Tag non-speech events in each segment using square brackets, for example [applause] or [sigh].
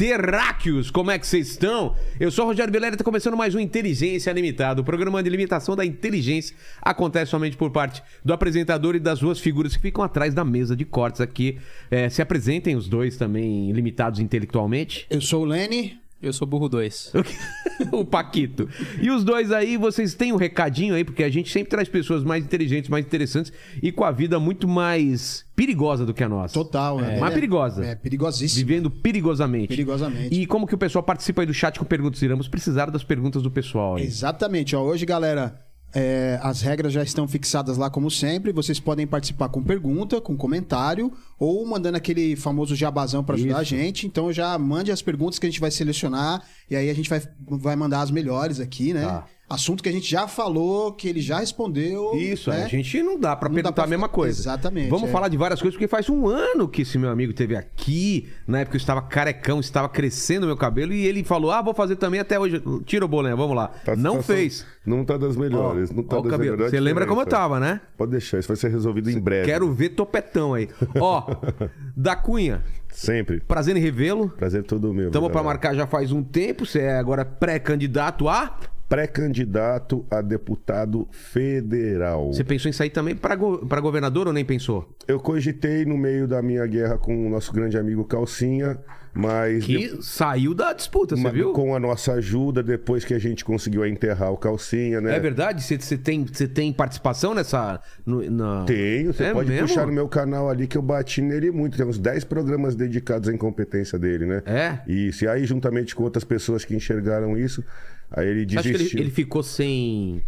terráqueos! Como é que vocês estão? Eu sou o Rogério Vilela e está começando mais um Inteligência Limitada. O programa de limitação da inteligência acontece somente por parte do apresentador e das duas figuras que ficam atrás da mesa de cortes aqui. É, se apresentem os dois também limitados intelectualmente. Eu sou o Lene. Eu sou burro 2. [laughs] o Paquito. E os dois aí, vocês têm um recadinho aí, porque a gente sempre traz pessoas mais inteligentes, mais interessantes e com a vida muito mais perigosa do que a nossa. Total, É, é. mais perigosa. É perigosíssimo. Vivendo perigosamente. Perigosamente. E como que o pessoal participa aí do chat com perguntas? Iremos precisar das perguntas do pessoal aí. Exatamente. Ó, hoje, galera, é, as regras já estão fixadas lá como sempre. Vocês podem participar com pergunta, com comentário ou mandando aquele famoso jabazão para ajudar a Isso. gente. Então já mande as perguntas que a gente vai selecionar e aí a gente vai, vai mandar as melhores aqui, né? Tá. Assunto que a gente já falou, que ele já respondeu. Isso, né? a gente não dá pra Não dá perguntar pra a mesma coisa. Exatamente, Vamos é. falar de várias coisas, porque faz um ano que esse meu amigo teve aqui. Na época eu estava carecão, estava crescendo meu cabelo, e ele falou: Ah, vou fazer também até hoje. Tira o boné, vamos lá. Tá- não tá- fez. Não tá das melhores. não tá Ó das cabelo. melhores. Você lembra como eu tava, né? Pode deixar, isso vai ser resolvido em breve. Quero ver topetão aí. Ó, [laughs] da Cunha, Sempre. prazer em revê-lo. Prazer todo meu. Estamos pra galera. marcar já faz um tempo. Você é agora pré-candidato a. Pré-candidato a deputado federal. Você pensou em sair também pra, go... pra governador ou nem pensou? Eu cogitei no meio da minha guerra com o nosso grande amigo Calcinha, mas. Que de- saiu da disputa, você viu? Com a nossa ajuda, depois que a gente conseguiu enterrar o Calcinha, né? É verdade? Você, tem, tem participação nessa. no- na... Tenho, você É pode mesmo? puxar no meu canal ali que eu bati nele muito. Tem uns 10 programas dedicados à incompetência dele, né? É? Isso. E aí, juntamente com outras pessoas que enxergaram isso, aí ele Você acha que desistiu. ele, ele ficou sem.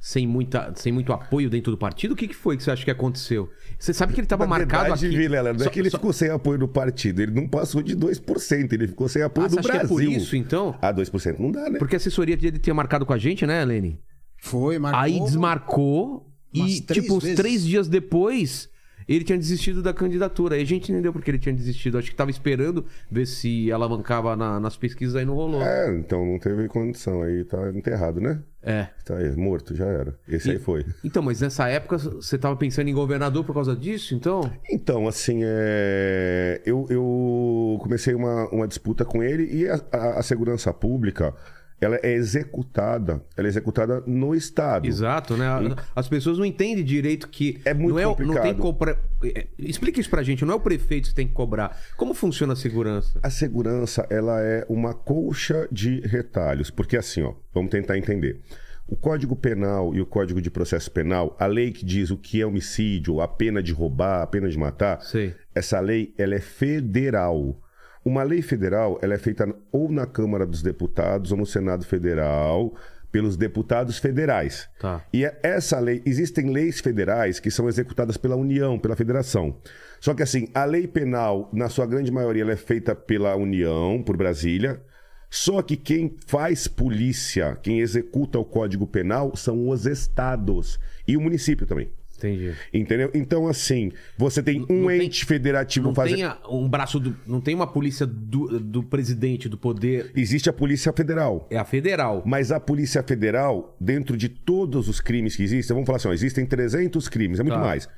Sem, muita, sem muito apoio dentro do partido? O que, que foi que você acha que aconteceu? Você sabe que ele estava marcado verdade, aqui. Vilela, não Só- é que ele só- ficou sem apoio do partido. Ele não passou de 2%. Ele ficou sem apoio Ah, do você acha que é Brasil. por isso, então? Ah, 2% não dá, né? Porque a assessoria dele tinha marcado com a gente, né, Lene? Foi, marcou. Aí desmarcou e, três tipo, uns vezes. três dias depois, ele tinha desistido da candidatura. Aí a gente entendeu porque ele tinha desistido. Acho que tava esperando ver se alavancava na- nas pesquisas, aí não rolou. É, então não teve condição. Aí tá enterrado, né? É. Tá aí, morto, já era. Esse aí foi. Então, mas nessa época você tava pensando em governador por causa disso, então? Então, assim, é... eu, eu comecei uma, uma disputa com ele e a, a- a segurança pública, ela é executada, ela é executada no Estado. Exato, né? As pessoas não entendem direito que. É muito não Não complicado. tem que cobrar. é, Explica isso pra gente, não é o prefeito que tem que cobrar. Como funciona a segurança? A segurança, ela é uma colcha de retalhos, porque assim, ó, vamos tentar entender. O Código Penal e o Código de Processo Penal, a lei que diz o que é homicídio, a pena de roubar, a pena de matar, Sei. essa lei ela é federal. Uma lei federal ela é feita ou na Câmara dos Deputados ou no Senado Federal pelos deputados federais. Tá. E é- essa lei, existem leis federais que são executadas pela União, pela Federação. Só que assim, a lei penal, na sua grande maioria, ela é feita pela União, por Brasília. Só que quem faz polícia, quem executa o Código Penal são os estados e o município também. Entendi. Entendeu? Então, assim, você tem um não tem- ente federativo Não fazendo. tem a- um braço do. Não tem uma polícia do, do presidente, do poder. Existe a Polícia Federal. É a federal. Mas a Polícia Federal, dentro de todos os crimes que existem, vamos falar assim, ó, existem 300 crimes, é muito Tá. mais.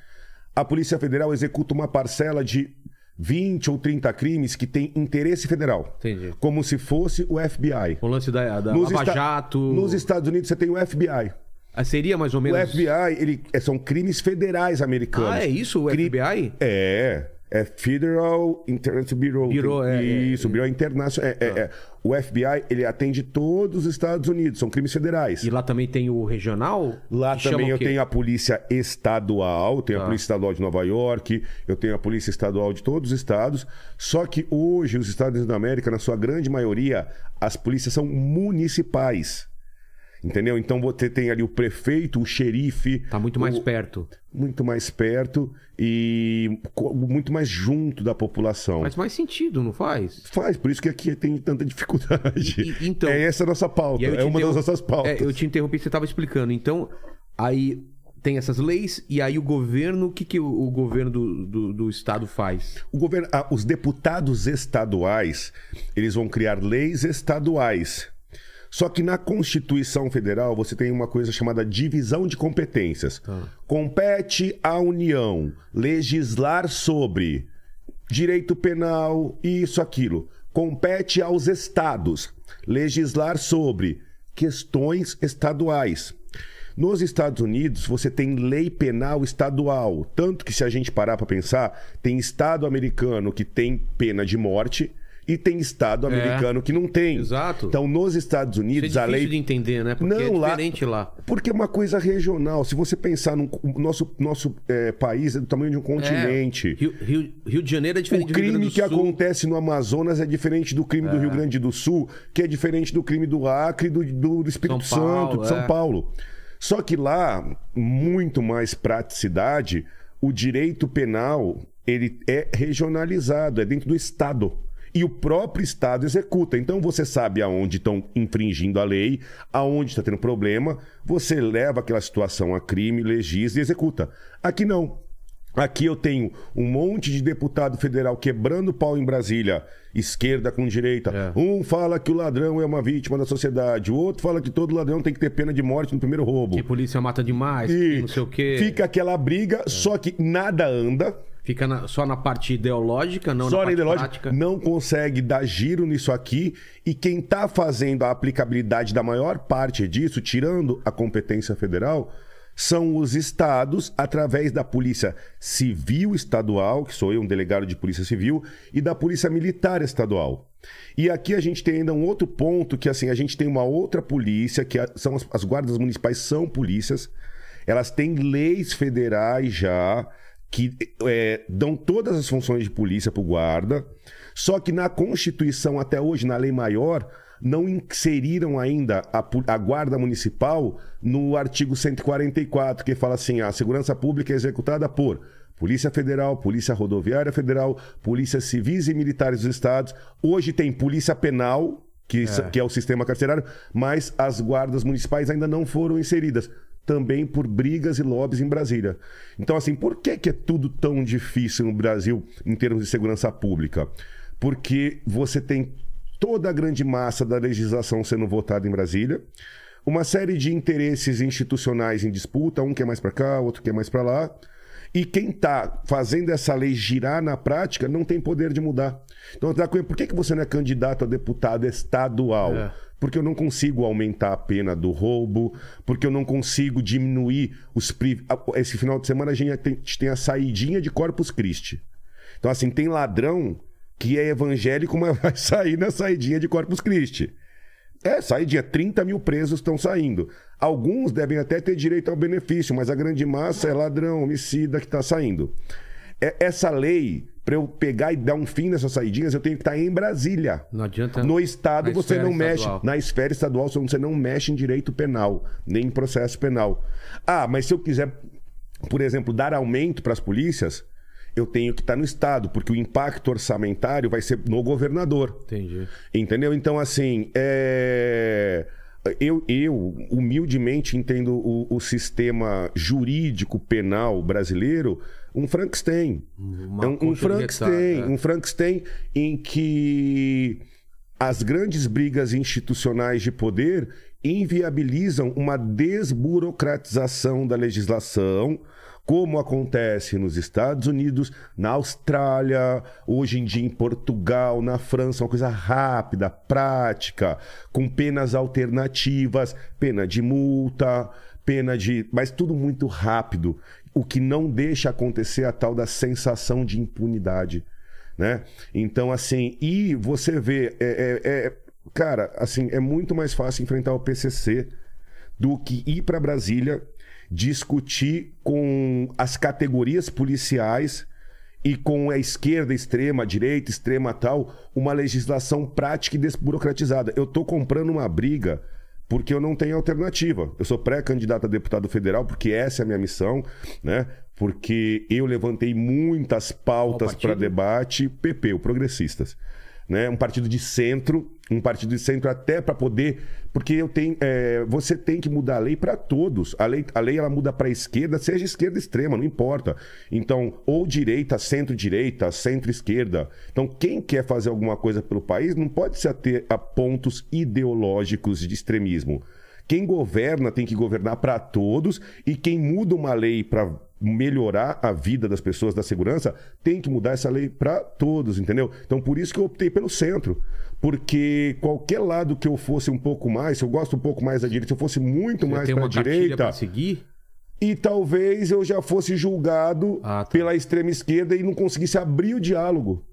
A Polícia Federal executa uma parcela de 20 ou 30 crimes que tem interesse federal. Entendi. Como se fosse o FBI. O lance da, da Nos Lava Jato. Nos Estados Unidos você tem o FBI. Ah, Seria mais ou O menos. FBI, ele, é- são crimes federais americanos. Ah, é isso? O Cri- FBI? É. É Federal Intelligence Bureau. Bureau, é, é, Isso, Bureau Internacional. É, é, é. O FBI, ele atende todos os Estados Unidos, são crimes federais. E lá também tem o regional? Lá também o eu tenho a Polícia Estadual, tenho Tá. a Polícia Estadual de Nova York, eu tenho a Polícia Estadual de todos os estados. Só que hoje, os Estados Unidos da América, na sua grande maioria, as polícias são municipais. Entendeu? Então você tem ali o prefeito, o xerife. Tá muito mais o- perto. Muito mais perto e muito mais junto da população. Faz mais sentido, não faz? Faz, por isso que aqui tem tanta dificuldade. E- então- é essa a nossa pauta, é uma das nossas pautas. É, eu te interrompi, você estava explicando. Então, aí tem essas leis e aí o governo, o que, que o, o governo do, do, do estado faz? O governo, ah, os deputados estaduais, eles vão criar leis estaduais. Só que na Constituição Federal você tem uma coisa chamada divisão de competências. Compete à União legislar sobre direito penal, isso, aquilo. Compete aos estados legislar sobre questões estaduais. Nos Estados Unidos, você tem lei penal estadual. Tanto que, se a gente parar para pensar, tem estado americano que tem pena de morte e tem estado americano que não tem. Exato. Então, nos Estados Isso é Unidos, a lei. de entender, né? Porque Não, é lá- diferente lá. Porque é uma coisa regional. Se você pensar no o nosso, nosso é, país, é do tamanho de um continente. É, Rio, Rio, Rio de Janeiro é O diferente do Rio crime Grande do que acontece no Amazonas é diferente do crime do Rio Grande do Sul, que é diferente do crime do Acre e do, do, do Espírito São Paulo, Santo, de São é. Paulo. Só que lá, muito mais praticidade, o direito penal ele é regionalizado, é dentro do Estado. E o próprio Estado executa. Então você sabe aonde estão infringindo a lei, aonde está tendo problema, você leva aquela situação a crime, legisla e executa. Aqui não. Aqui eu tenho um monte de deputado federal quebrando pau em Brasília, esquerda com direita. É. Um fala que o ladrão é uma vítima da sociedade, o outro fala que todo ladrão tem que ter pena de morte no primeiro roubo. Que polícia mata demais, que E não sei o quê. fica aquela briga, só que nada anda. Fica na- só na parte ideológica, não só na na parte ideológica prática. não consegue dar giro nisso aqui. E quem está fazendo a aplicabilidade da maior parte disso, tirando a competência federal, são os estados, através da Polícia Civil Estadual, que sou eu, um delegado de Polícia Civil, e da Polícia Militar Estadual. E aqui a gente tem ainda um outro ponto, que assim, a gente tem uma outra polícia, que são as, as guardas municipais são polícias, elas têm leis federais já, que é, dão todas as funções de polícia para o guarda, só que na Constituição, até hoje, na lei maior, não inseriram ainda a, a guarda municipal no artigo 144, que fala assim: a segurança pública é executada por Polícia Federal, Polícia Rodoviária Federal, Polícia Civis e Militares dos Estados. Hoje tem Polícia Penal, que é, que é o sistema carcerário, mas as guardas municipais ainda não foram inseridas. Também por brigas e lobbies em Brasília. Então, assim, por que, que é tudo tão difícil no Brasil em termos de segurança pública? Porque você tem toda a grande massa da legislação sendo votada em Brasília, uma série de interesses institucionais em disputa, um quer mais para cá, outro quer mais para lá. E quem está fazendo essa lei girar na prática não tem poder de mudar. Então, por que, que você não é candidato a deputado estadual? É. Porque eu não consigo aumentar a pena do roubo, porque eu não consigo diminuir os. pri- a- Esse final de semana a gente tem a saidinha de Corpus Christi. Então, assim, tem ladrão que é evangélico, mas [laughs] vai sair na saidinha de Corpus Christi. É, saidinha. 30 mil presos estão saindo. Alguns devem até ter direito ao benefício, mas a grande massa é ladrão, homicida que está saindo. É- essa lei, para eu pegar e dar um fim nessas saidinhas, eu tenho que estar em Brasília. Não adianta. No estado você não mexe. estadual. Na esfera estadual você não mexe em direito penal, nem em processo penal. Ah, mas se eu quiser, por exemplo, dar aumento para as polícias, eu tenho que estar no estado, porque o impacto orçamentário vai ser no governador. Entendi. Entendeu? Então, assim, é... eu, eu humildemente entendo o, o sistema jurídico penal brasileiro um Frankenstein. É um, um Frankenstein, é. um Frankenstein em que as grandes brigas institucionais de poder inviabilizam uma desburocratização da legislação, como acontece nos Estados Unidos, na Austrália, hoje em dia em Portugal, na França, uma coisa rápida, prática, com penas alternativas, pena de multa, pena de. Mas tudo muito rápido, o que não deixa acontecer a tal da sensação de impunidade. Né? Então, assim, e você vê, é, é- é- cara, assim, é muito mais fácil enfrentar o PCC do que ir para Brasília discutir com as categorias policiais e com a esquerda extrema, a direita extrema tal, uma legislação prática e desburocratizada. Eu estou comprando uma briga porque eu não tenho alternativa. Eu sou pré-candidato a deputado federal porque essa é a minha missão, né? Porque eu levantei muitas pautas para debate, PP, o Progressistas. Né? Um partido de centro, um partido de centro até para poder, porque eu tenho, é, você tem que mudar a lei para todos. A lei, a lei ela muda para esquerda, seja esquerda extrema, não importa. Então, ou direita, centro-direita, centro-esquerda. Então, quem quer fazer alguma coisa pelo país não pode se ater a pontos ideológicos de extremismo. Quem governa tem que governar para todos e quem muda uma lei para melhorar a vida das pessoas da segurança, tem que mudar essa lei para todos, entendeu? Então por isso que eu optei pelo centro. Porque qualquer lado que eu fosse um pouco mais, se eu gosto um pouco mais da direita, se eu fosse muito Você mais para a direita, pra seguir? e talvez eu já fosse julgado Ah, tá. pela extrema esquerda e não conseguisse abrir o diálogo.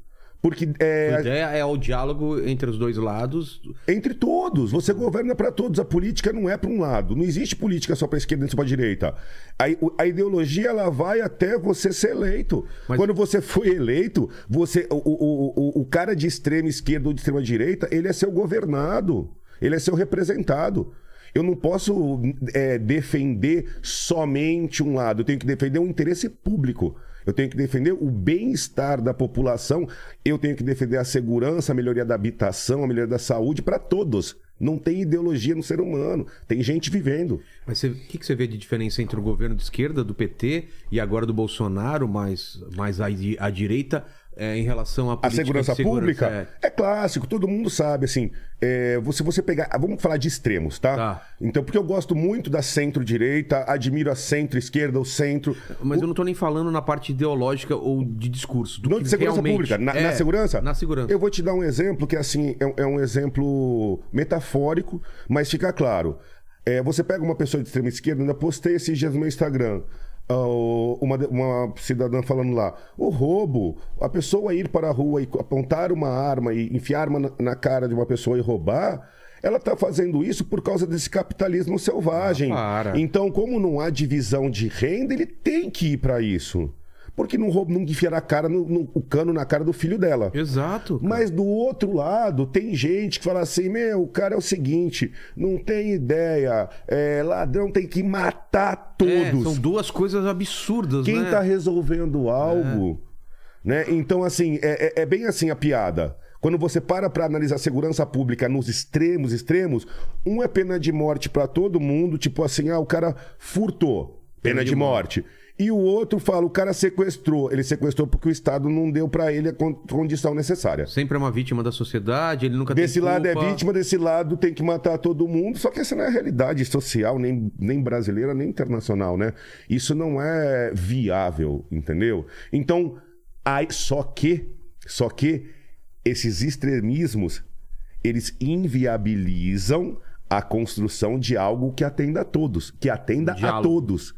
Porque A é, ideia é o diálogo entre os dois lados. entre todos, você governa para todos. A política não é para um lado. Não existe política só para esquerda e só para direita. A, a ideologia ela vai até você ser eleito. Mas- Quando você foi eleito, você o, o, o, o cara de extrema esquerda ou de extrema direita, ele é seu governado. Ele é seu representado. Eu não posso é, defender somente um lado. Eu tenho que defender um interesse público. Eu tenho que defender o bem-estar da população. Eu tenho que defender a segurança, a melhoria da habitação, a melhoria da saúde para todos. Não tem ideologia no ser humano. Tem gente vivendo. Mas o que, que você vê de diferença entre o governo de esquerda, do PT, e agora do Bolsonaro, mais, mais à, à direita, é, em relação à segurança, segurança? pública É. é. clássico, todo mundo sabe, assim. é, você, você pegar. Vamos falar de extremos, tá? Tá. Então, porque eu gosto muito da centro-direita, admiro a centro-esquerda, o centro. Mas eu não tô nem falando na parte ideológica ou de discurso. Do Não que de segurança realmente- pública. Na, É, na segurança? Na segurança. Eu vou te dar um exemplo que, assim, é, é um exemplo metafórico, mas fica claro. É, você pega uma pessoa de extrema esquerda, ainda postei esses dias no meu Instagram. Ah, uma, uma cidadã falando lá, o roubo, a pessoa ir para a rua e apontar uma arma e enfiar arma na, na cara de uma pessoa e roubar, ela está fazendo isso por causa desse capitalismo selvagem. Ah. Então, como não há divisão de renda, ele tem que ir para isso. Porque não, rouba, não enfiar a cara no, no- o cano na cara do filho dela. Exato. cara. Mas do outro lado, tem gente que fala assim: meu, o cara é o seguinte, não tem ideia, é, ladrão tem que matar É, todos. são duas coisas absurdas, Quem né? tá resolvendo algo, né? Então, assim, é, é- é bem assim a piada. Quando você para para analisar segurança pública nos extremos, extremos, um é pena de morte para todo mundo, tipo assim, ah, o cara furtou, pena, de, morte. E o outro fala, o cara sequestrou. Ele sequestrou porque o Estado não deu para ele a con- condição necessária. Sempre é uma vítima da sociedade, ele nunca Desse lado é vítima, desse lado tem que matar todo mundo. Só que essa não é a realidade social, nem, nem brasileira, nem internacional, né? Isso não é viável, entendeu? Então, aí, só que, só que esses extremismos, eles inviabilizam a construção de algo que atenda a todos, que atenda a Diálogo. todos.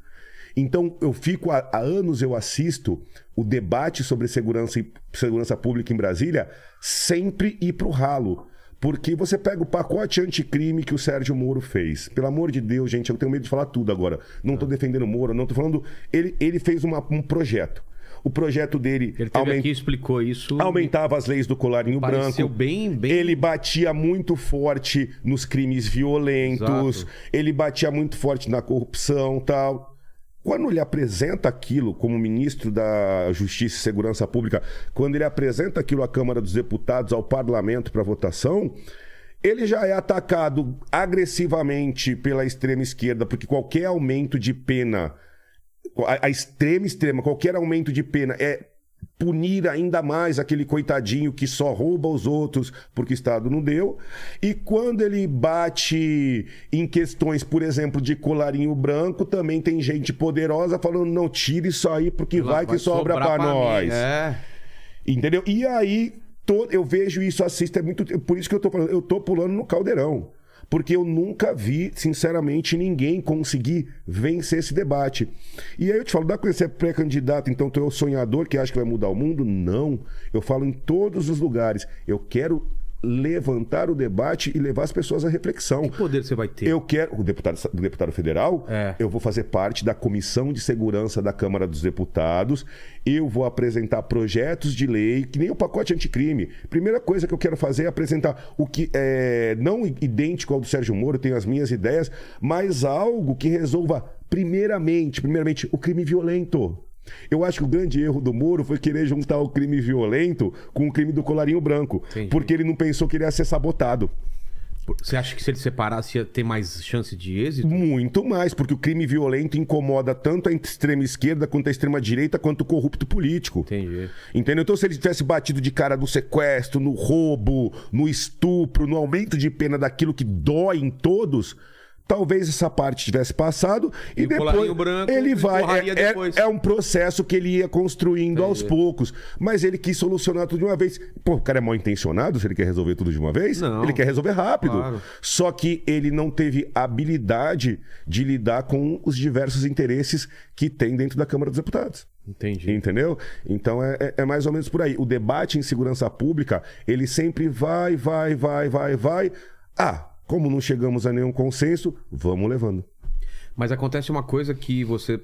Então, eu fico há, há anos eu assisto o debate sobre segurança, e- segurança pública em Brasília sempre ir para o ralo. Porque você pega o pacote anticrime que o Sérgio Moro fez. Pelo amor de Deus, gente, eu tenho medo de falar tudo agora. Não estou defendendo o Moro, não estou falando. Ele, ele fez uma- um projeto. O projeto dele Ele teve aumen- aqui explicou isso. aumentava as leis do colarinho Pareceu branco. bem, bem... Ele batia muito forte nos crimes violentos, Exato. ele batia muito forte na corrupção tal. Quando ele apresenta aquilo como ministro da Justiça e Segurança Pública, quando ele apresenta aquilo à Câmara dos Deputados, ao parlamento para votação, ele já é atacado agressivamente pela extrema esquerda, porque qualquer aumento de pena, a, a extrema extrema, qualquer aumento de pena é punir ainda mais aquele coitadinho que só rouba os outros porque o Estado não deu. E quando ele bate em questões, por exemplo, de colarinho branco, também tem gente poderosa falando: não tire isso aí porque vai, que sobra sobrar pra mim. nós. É. Entendeu? E aí, eu vejo isso, assisto, é muito. Por isso que eu tô falando, eu tô pulando no caldeirão. Porque eu nunca vi, sinceramente, ninguém conseguir vencer esse debate. E aí eu te falo, dá pra ser pré-candidato, então tu é o sonhador que acha que vai mudar o mundo? Não. Eu falo em todos os lugares. Eu quero levantar o debate e levar as pessoas à reflexão. Que poder você vai ter? Eu quero. O deputado, o deputado federal, É. eu vou fazer parte da Comissão de Segurança da Câmara dos Deputados. Eu vou apresentar projetos de lei, que nem o pacote anticrime. Primeira coisa que eu quero fazer é apresentar o que é não idêntico ao do Sérgio Moro, tenho as minhas ideias, mas algo que resolva, primeiramente, primeiramente, o crime violento. Eu acho que o grande erro do Moro foi querer juntar o crime violento com o crime do colarinho branco. Entendi. Porque ele não pensou que ele ia ser sabotado. Você acha que se ele separasse ia ter mais chance de êxito? Muito mais, porque o crime violento incomoda tanto a extrema esquerda quanto a extrema direita, quanto o corrupto político. Entendi. Entendeu? Então, se ele tivesse batido de cara no sequestro, no roubo, no estupro, no aumento de pena daquilo que dói em todos, talvez essa parte tivesse passado e, E depois branco ele vai. É, é- depois. é um processo que ele ia construindo aos poucos, mas ele quis solucionar tudo de uma vez. Pô, o cara é mal intencionado se ele quer resolver tudo de uma vez? Não. Ele quer resolver rápido. Claro. Só que ele não teve habilidade de lidar com os diversos interesses que tem dentro da Câmara dos Deputados. Entendi. Entendeu? Então é, é- é mais ou menos por aí. O debate em segurança pública, ele sempre vai, vai, vai, vai, vai. Ah, como não chegamos a nenhum consenso, vamos levando. Mas acontece uma coisa que você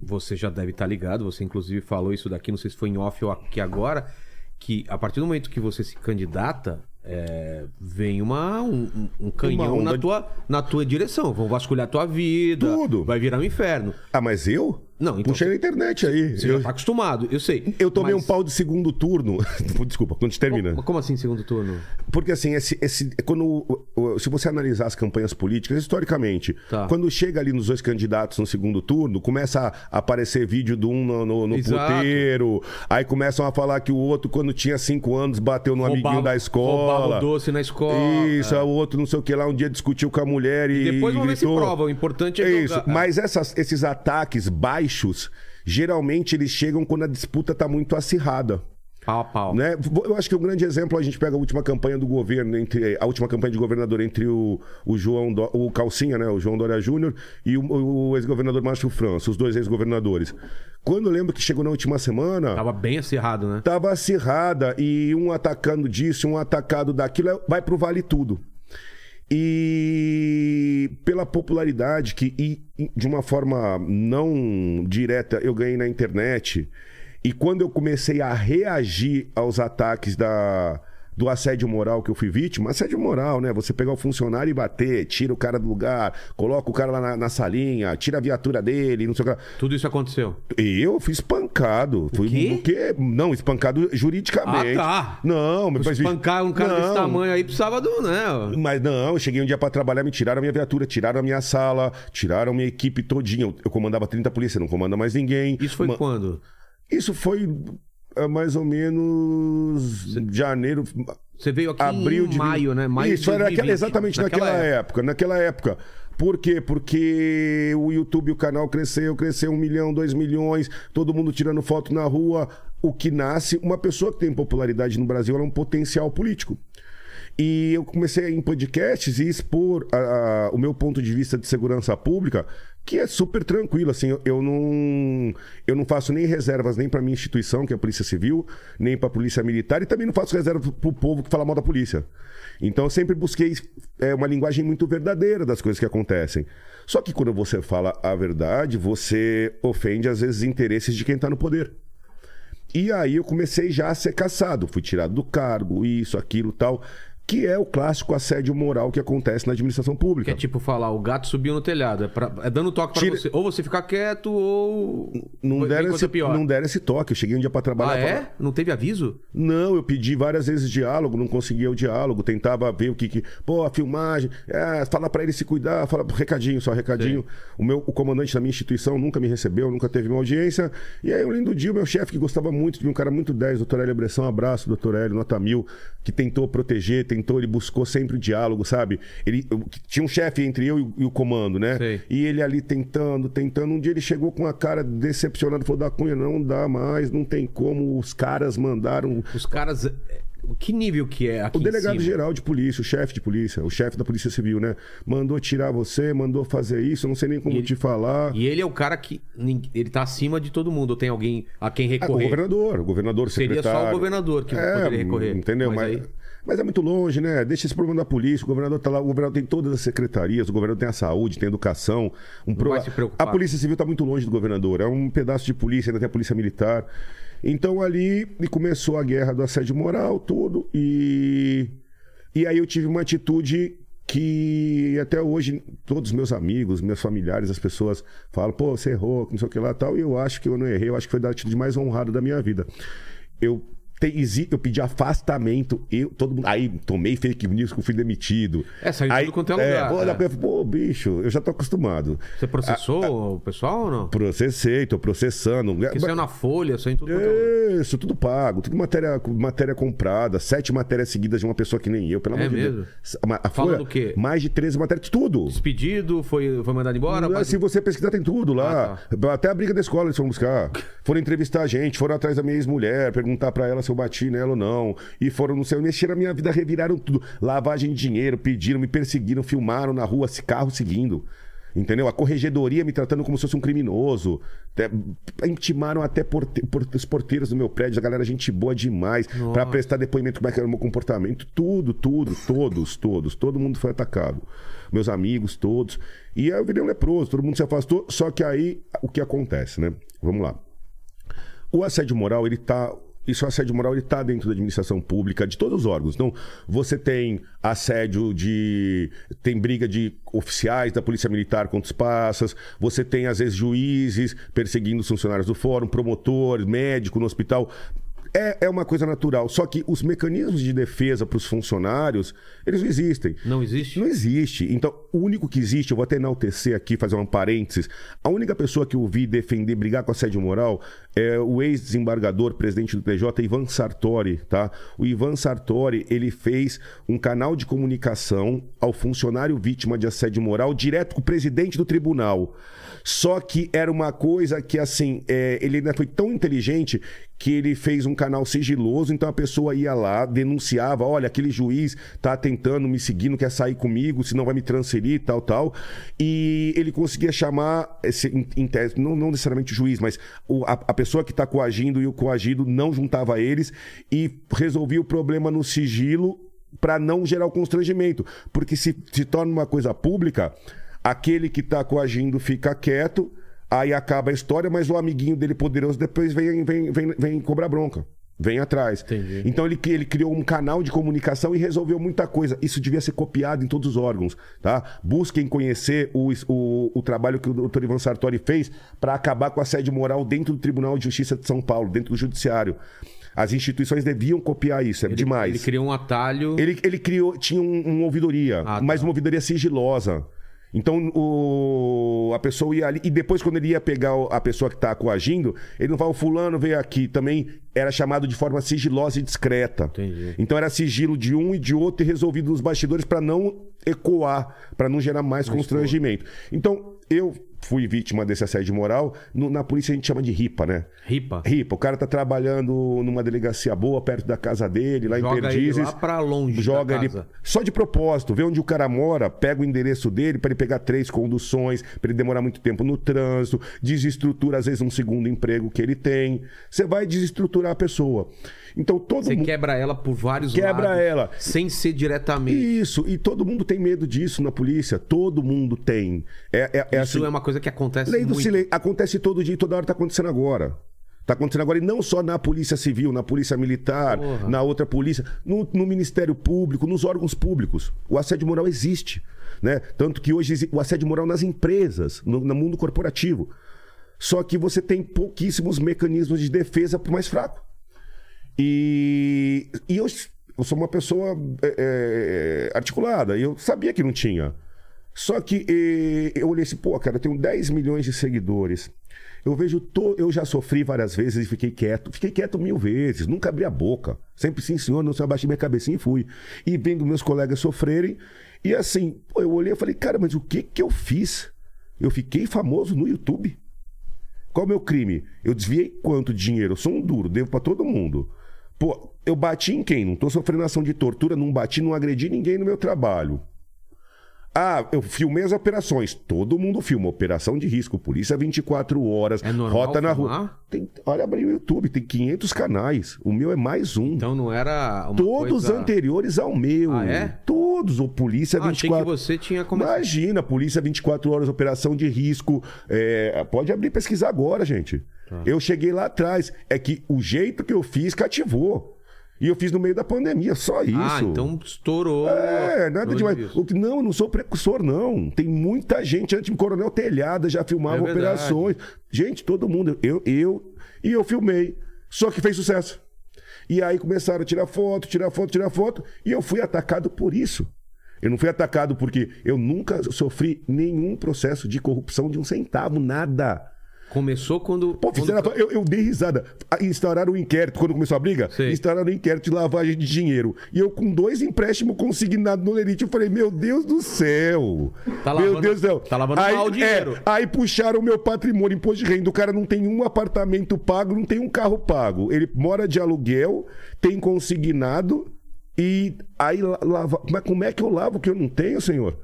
você já deve estar ligado, você inclusive falou isso daqui, não sei se foi em off ou aqui agora, que a partir do momento que você se candidata, é, vem uma, um, um- canhão onda na de- tua, na tua direção. Vão vasculhar tua vida. Tudo. Vai virar um inferno. Ah, mas eu? Não, então Puxei na internet aí. Você Eu, já tá acostumado, eu sei. eu tomei Mas- um pau de segundo turno. [laughs] Desculpa, quando te termina. Como, como assim, segundo turno? Porque assim, esse, esse, quando, se você analisar as campanhas políticas, historicamente, Tá. quando chega ali nos dois candidatos no segundo turno, começa a aparecer vídeo do um no, no, no puteiro, aí começam a falar que o outro, quando tinha cinco anos, bateu no amiguinho Roubava- da escola. roubava o doce na escola. Isso, aí o outro não sei o que lá, um dia discutiu com a mulher e. Depois vamos ver se prova. O importante é Isso, jogar- mas essas- esses ataques baixos, geralmente eles chegam quando a disputa tá muito acirrada. Pau pau. Né? Eu acho que um grande exemplo, a gente pega a última campanha do governo, entre a última campanha de governador entre o, o João Dó- o Calcinha, né? O João Dória Júnior e o, o ex-governador Márcio França, os dois ex-governadores. Quando eu lembro que chegou na última semana, Tava bem acirrado, né? tava acirrada e um atacando disso, um atacado daquilo, vai pro vale tudo. E pela popularidade que e, de uma forma não direta eu ganhei na internet. E quando eu comecei a reagir aos ataques da do assédio moral que eu fui vítima, assédio moral, né? Você pegar o funcionário e bater, tira o cara do lugar, coloca o cara lá na, na salinha, tira a viatura dele, não sei o que. Tudo isso aconteceu. Eu fui espancado. Fui quê? o quê? Não, espancado juridicamente. Ah, tá. Não, mas Espancar um cara desse Não. tamanho aí precisava do, né? Mas não, eu cheguei um dia pra trabalhar, me tiraram a minha viatura, tiraram a minha sala, tiraram a minha equipe todinha. Eu, eu comandava 30 polícia, não comanda mais ninguém. Isso foi Ma- quando? Isso foi é, mais ou menos janeiro, Você veio aqui abril em de maio, né? Maio Isso era naquela- 2020, exatamente naquela, época. naquela época. Por quê? Porque o YouTube, o canal cresceu, cresceu um milhão, dois milhões, todo mundo tirando foto na rua. O que nasce, uma pessoa que tem popularidade no Brasil, ela é um potencial político. E eu comecei em podcasts e expor a- a- o meu ponto de vista de segurança pública, que é super tranquilo. Assim, eu, eu não, eu não faço nem reservas nem para minha instituição, que é a Polícia Civil, nem para a Polícia Militar, e também não faço reserva para o povo que fala mal da polícia. Então eu sempre busquei é, uma linguagem muito verdadeira das coisas que acontecem. Só que quando você fala a verdade, você ofende às vezes interesses de quem está no poder. E aí eu comecei já a ser caçado. Fui tirado do cargo, isso, aquilo, tal. Que é o clássico assédio moral que acontece na administração Que pública. é tipo falar, o gato subiu no telhado. É, pra- é dando toque pra Tira- você. Ou você ficar quieto, ou. Não deram, esse, pior. não deram esse toque. Eu cheguei um dia pra trabalhar. Ah, é? falar- Não teve aviso? Não, eu pedi várias vezes diálogo, não conseguia o diálogo, tentava ver o que que. Pô, a filmagem, é, fala pra ele se cuidar, fala recadinho, só recadinho. O meu o comandante da minha instituição nunca me recebeu, nunca teve uma audiência. E aí, um lindo dia, o meu chefe, que gostava muito de um cara muito 10, doutor Hélio Bressão, um abraço, doutor Hélio, nota mil, que tentou proteger, tentou, ele buscou sempre o diálogo, sabe? Ele tinha um chefe entre eu e, o- o comando, né? Sei. E ele ali tentando, tentando. Um dia ele chegou com a cara decepcionada, falou: da Cunha, não dá mais, não tem como, os caras mandaram. Os caras. é, Que nível que é aqui O em delegado cima? geral de polícia, o chefe de polícia, o chefe da Polícia Civil, né? Mandou tirar você, mandou fazer isso, não sei nem como ele- te falar. E ele é o cara que. Ele tá acima de todo mundo. Ou tem alguém a quem Ah, o recorrer? governador, o governador, o Seria secretário. só o governador que é, poderia recorrer. Entendeu? Mas Mas, aí- mas é muito longe, né? Deixa esse problema da polícia. O governador tá lá, o governador tem todas as secretarias, o governador tem a saúde, tem a educação. Um pro- vai se preocupar. A polícia civil tá muito longe do governador. É um pedaço de polícia, ainda tem a polícia militar. Então ali começou a guerra do assédio moral, tudo. E, e aí eu tive uma atitude que até hoje todos os meus amigos, meus familiares, as pessoas falam, pô, você errou, não sei o que lá e tal, e eu acho que eu não errei, eu acho que foi da atitude mais honrada da minha vida. Eu eu pedi afastamento, eu, todo mundo, aí tomei fake news que eu fui demitido. É, saiu aí, tudo quanto é lugar, é. ele e falar, pô, bicho, eu já tô acostumado. Você processou o pessoal ou não? Processei, tô processando. Porque saiu na Folha, saiu tudo é lugar. Isso, tudo pago, tudo matéria, matéria comprada, sete matérias seguidas de uma pessoa que nem eu, pelo É amor de mesmo? Deus. A, a Falando Folha, o quê? Mais de 13 matérias, tudo. Despedido, foi, foi mandado embora? Não, Mas- Se você pesquisar, tem tudo lá. Ah, Até a briga da escola eles foram buscar. Foram entrevistar a gente, foram atrás da minha ex-mulher, perguntar pra ela se eu bati nela ou não. E foram, não sei, mexeram a minha vida, reviraram tudo. Lavagem de dinheiro, pediram, me perseguiram, filmaram na rua, esse carro seguindo. Entendeu? A corregedoria me tratando como se fosse um criminoso. Até- intimaram até porte- por- os porteiros do meu prédio, a galera, gente boa demais, pra prestar depoimento como é que era o meu comportamento. Tudo, tudo, todos, todos. Todo mundo foi atacado. Meus amigos, todos. E aí eu virei um leproso, todo mundo se afastou. Só que aí, o que acontece, né? Vamos lá. O assédio moral, ele tá. Isso, o assédio moral, ele tá dentro da administração pública, de todos os órgãos. Então, você tem assédio de. Tem briga de oficiais da Polícia Militar contra os passas, você tem, às vezes, juízes perseguindo os funcionários do fórum, promotor, médico no hospital. É, é uma coisa natural. Só que os mecanismos de defesa para os funcionários, eles não existem. Não existe? Não existe. Então, o único que existe, eu vou até enaltecer aqui, fazer um parênteses. A única pessoa que eu vi defender, brigar com assédio moral é o ex-desembargador, presidente do TJ, Ivan Sartori, tá? O Ivan Sartori, ele fez um canal de comunicação ao funcionário vítima de assédio moral direto com o presidente do tribunal. Só que era uma coisa que, assim, é, ele ainda foi tão inteligente que ele fez um canal sigiloso, então a pessoa ia lá, denunciava, olha, aquele juiz tá tentando me seguir, não quer sair comigo, senão vai me transferir, tal, tal. E ele conseguia chamar, esse, em, tese, não, não necessariamente o juiz, mas o- a, a pessoa que está coagindo e o coagido não juntava eles e resolvia o problema no sigilo para não gerar o constrangimento. Porque se se torna uma coisa pública, aquele que está coagindo fica quieto, aí acaba a história, mas o amiguinho dele poderoso depois vem, vem, vem, vem cobrar bronca. Vem atrás. Entendi. Então ele, ele criou um canal de comunicação e resolveu muita coisa. Isso devia ser copiado em todos os órgãos. Tá? Busquem conhecer o, o, o trabalho que o doutor Ivan Sartori fez para acabar com a sede moral dentro do Tribunal de Justiça de São Paulo, dentro do Judiciário. As instituições deviam copiar isso, é demais. Ele criou um atalho. Ele, ele criou, tinha um, uma ouvidoria, Ah, tá. mas uma ouvidoria sigilosa. Então o, a pessoa ia ali, e depois, quando ele ia pegar a pessoa que está coagindo, ele não fala, o fulano veio aqui. Também era chamado de forma sigilosa e discreta. Entendi. Então era sigilo de um e de outro e resolvido nos bastidores para não ecoar, para não gerar mais constrangimento. Então, eu fui vítima desse assédio moral. No- na polícia a gente chama de ripa, né? Ripa. Ripa, o cara tá trabalhando numa delegacia boa, perto da casa dele, lá em Joga ele Perdizes. lá pra longe Joga ele só de propósito, vê onde o cara mora, pega o endereço dele para ele pegar três conduções, para ele demorar muito tempo no trânsito, desestrutura às vezes um segundo emprego que ele tem. Você vai desestruturar a pessoa. Então todo Você mundo quebra ela por vários Quebra lados. ela. Sem ser diretamente. isso, e todo mundo tem medo disso na polícia. Todo mundo tem. É, é, é Isso assim, é uma coisa que acontece Lei do muito. silêncio. Acontece todo dia, toda hora está acontecendo agora. Está acontecendo agora, e não só na Polícia Civil, na Polícia Militar, Porra. na outra polícia, no, no Ministério Público, nos órgãos públicos. O assédio moral existe. Né? Tanto que hoje o assédio moral nas empresas, no, no mundo corporativo. Só que você tem pouquíssimos mecanismos de defesa para o mais fraco. E, e eu, eu sou uma pessoa é, é, articulada, e eu sabia que não tinha. Só que eh, eu olhei assim, pô, cara, eu tenho 10 milhões de seguidores. Eu vejo, to... eu já sofri várias vezes e fiquei quieto. Fiquei quieto mil vezes, nunca abri a boca. Sempre sim, senhor, não sei, abaixei minha cabecinha e fui. E vendo meus colegas sofrerem. E assim, pô, eu olhei e falei, cara, mas o que que eu fiz? Eu fiquei famoso no YouTube. Qual é o meu crime? Eu desviei quanto dinheiro? Eu sou um duro, devo pra todo mundo. Pô, eu bati em quem? Não tô sofrendo ação de tortura, não bati, não agredi ninguém no meu trabalho. Ah, eu filmei as operações. Todo mundo filma. Operação de risco, polícia 24 horas, É normal rota na rua. filmar? Tem, olha, abri o YouTube, tem 500 canais. O meu é mais um. Então não era Todos coisa... anteriores ao meu. Ah, é? Todos. O Polícia Ah, achei 24 que você tinha começado. Imagina, Polícia 24 horas, operação de risco. É, pode abrir pesquisar agora, gente. Tá. Eu cheguei lá atrás. É que o jeito que eu fiz cativou. E eu fiz no meio da pandemia, só isso. Ah, então estourou. É, nada Pelo demais. O que, não, eu não sou precursor, não. Tem muita gente antes de Coronel Telhada já filmava É operações. Gente, todo mundo. Eu, eu. E eu filmei. Só que fez sucesso. E aí começaram a tirar foto, tirar foto, tirar foto. E eu fui atacado por isso. Eu não fui atacado porque eu nunca sofri nenhum processo de corrupção de um centavo, nada. Começou quando. Pô, quando- fizeram, eu, eu dei risada. Ah, Instauraram um inquérito, quando começou a briga, Sei. instauraram um inquérito de lavagem de dinheiro. E eu, com dois empréstimos consignados no Lerite, eu falei, meu Deus do céu. Tá meu lavando- Deus do céu. tá lavando aí, mal o dinheiro. é, aí puxaram o meu patrimônio, imposto de renda. O cara não tem um apartamento pago, não tem um carro pago. Ele mora de aluguel, tem consignado. E aí, la- lava... mas como é que eu lavo o que eu não tenho, senhor?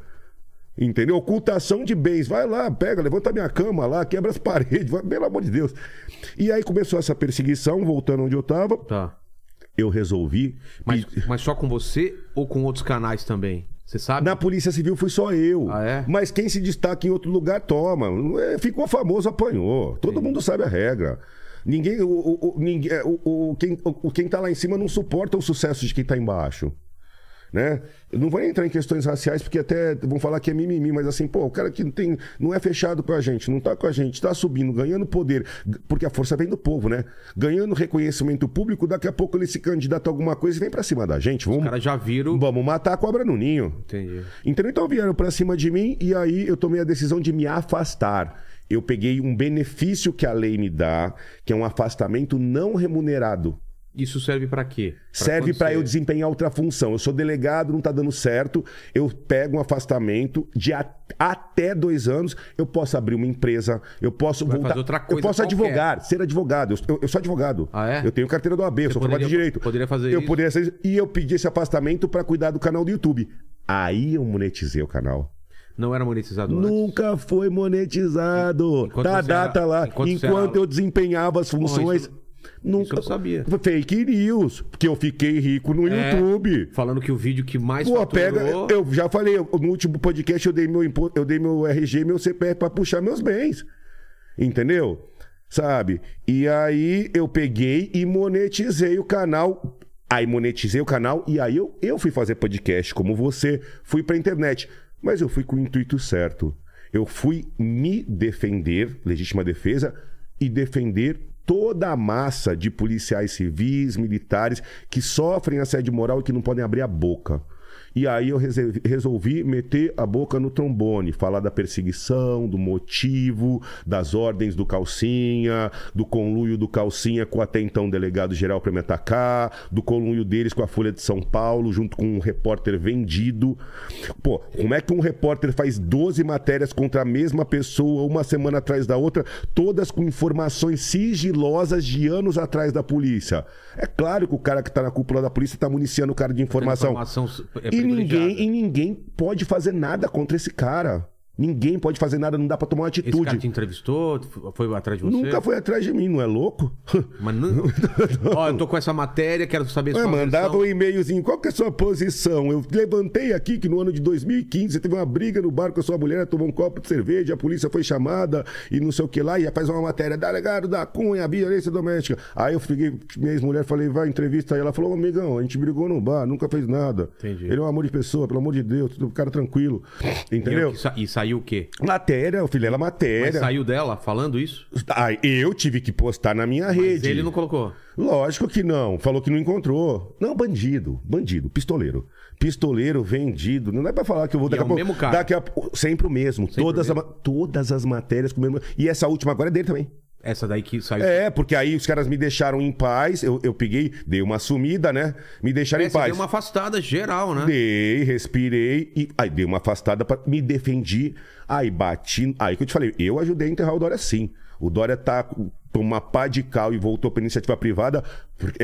Entendeu? Ocultação de bens. Vai lá, pega, levanta a minha cama lá, quebra as [laughs] paredes, vai, pelo amor de Deus. E aí começou essa perseguição, voltando onde eu tava, Tá. eu resolvi. Mas, mas só com você ou com outros canais também? Você sabe? Na Polícia Civil fui só eu. Ah, é? Mas quem se destaca em outro lugar toma. É, Ficou famoso, apanhou. Todo mundo sabe a regra. Ninguém, o, o, o- ninguém, o, o- quem, o, quem tá lá em cima não suporta o sucesso de quem tá embaixo. Né? Eu não vou entrar em questões raciais, porque até vão falar que é mimimi, mas assim, pô, o cara que não, tem, não é fechado com a gente, não tá com a gente, tá subindo, ganhando poder, porque a força vem do povo, né? Ganhando reconhecimento público, daqui a pouco ele se candidata a alguma coisa e vem pra cima da gente. Os Vamos, caras já viram. vamos matar a cobra no ninho. Entendi. Entendeu? Então vieram pra cima de mim e aí eu tomei a decisão de me afastar. Eu peguei um benefício que a lei me dá, que é um afastamento não remunerado. Isso serve pra quê? Pra Serve você- eu desempenhar outra função. Eu sou delegado, não tá dando certo. Eu pego um afastamento de até dois anos. Eu posso abrir uma empresa. Eu posso Vai voltar. fazer outra coisa eu posso qualquer. advogar, ser advogado. Eu, eu- sou advogado. Ah, é? Eu tenho carteira do AB, eu sou formado em poderia- direito. poderia fazer eu isso? Poderia ser, e eu pedi esse afastamento pra cuidar do canal do YouTube. Aí eu monetizei o canal. Não era monetizado antes? Nunca foi monetizado. Enquanto tá a você data era- lá. enquanto Enquanto, era- eu desempenhava as funções. isso- nunca. isso eu sabia. Fake news. Porque eu fiquei rico no É, YouTube. Falando que o vídeo que mais Pô, faturou... pega. Eu já falei, eu- no último podcast eu dei meu imposto, eu dei meu RG e meu CPF pra puxar meus bens. Entendeu? Sabe? E aí eu peguei e monetizei o canal. Aí monetizei o canal e aí eu, eu fui fazer podcast como você, fui pra internet. Mas eu fui com o intuito certo. Eu fui me defender, legítima defesa, e defender toda a massa de policiais civis, militares que sofrem assédio moral e que não podem abrir a boca. E aí eu resolvi meter a boca no trombone, falar da perseguição, do motivo, das ordens do Calcinha, do conluio do Calcinha com o até então delegado geral para me atacar, do conluio deles com a Folha de São Paulo, junto com um repórter vendido. Pô, como é que um repórter faz 12 matérias contra a mesma pessoa, uma semana atrás da outra, todas com informações sigilosas de anos atrás da polícia? É claro que o cara que tá na cúpula da polícia tá municiando o cara de informação. Informação é ninguém, e ninguém pode fazer nada contra esse cara. Ninguém pode fazer nada, não dá pra tomar uma Esse cara atitude. te entrevistou? Foi atrás de você? Nunca foi atrás de mim, não é louco? [laughs] Mas [laughs] não... Ó, eu tô com essa matéria, quero saber É, sua mandava versão. um e-mailzinho, qual que é a sua posição? Eu levantei aqui que no ano de 2015 teve uma briga no bar com a sua mulher, tomou um copo de cerveja, a polícia foi chamada e não sei o que lá, e faz uma matéria, delegado da Cunha, violência doméstica. Aí eu fiquei, minha ex-mulher, falei, vai, entrevista aí. Ela falou, amigão, a gente brigou no bar, nunca fez nada. Entendi. Ele é um amor de pessoa, pelo amor de Deus, tudo cara tranquilo. Entendeu? E, e saiu o quê? Matéria, filho, ela Mas matéria. saiu dela falando isso? Aí eu tive que postar na minha Mas rede. ele não colocou. Lógico que não. Falou que não encontrou. Não, bandido. Bandido. Pistoleiro. Pistoleiro, vendido. Não é pra falar que eu vou E é daqui a o pouco. mesmo cara? Daqui a... Sempre o mesmo. todas, o a- todas as matérias com o mesmo. E essa última agora é dele também. Essa daí que saiu. É, porque aí os caras me deixaram em paz. Eu, eu peguei, dei uma sumida, né? Me deixaram É, em paz. deu uma afastada geral, né? Dei, respirei e aí dei uma afastada para me defendi. Aí bati, aí que eu te falei, eu ajudei a enterrar o Dória sim. O Dória tá uma pá de cal e voltou para iniciativa privada,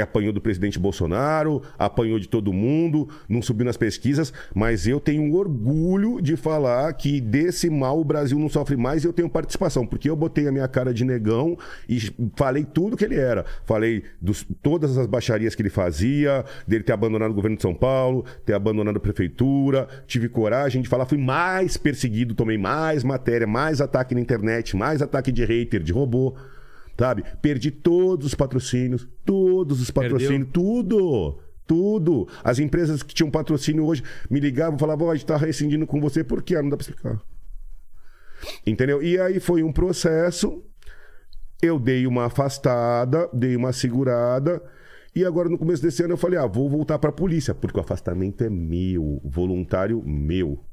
apanhou do presidente Bolsonaro, apanhou de todo mundo, não subiu nas pesquisas, mas eu tenho orgulho de falar que desse mal o Brasil não sofre mais e eu tenho participação, porque eu botei a minha cara de negão e falei tudo que ele era. Falei dos, todas as baixarias que ele fazia, dele ter abandonado o governo de São Paulo, ter abandonado a prefeitura, tive coragem de falar, fui mais perseguido, tomei mais matéria, mais ataque na internet, mais ataque de hater, de robô. Sabe? Perdi todos os patrocínios, todos os patrocínios, tudo. Tudo. As empresas que tinham patrocínio hoje me ligavam e falavam, ó, a gente tá rescindindo com você, por quê? Ah, não dá pra explicar. Entendeu? E aí foi um processo. Eu dei uma afastada, dei uma segurada. E agora, no começo desse ano, eu falei: ah, vou voltar pra polícia, porque o afastamento é meu, voluntário meu.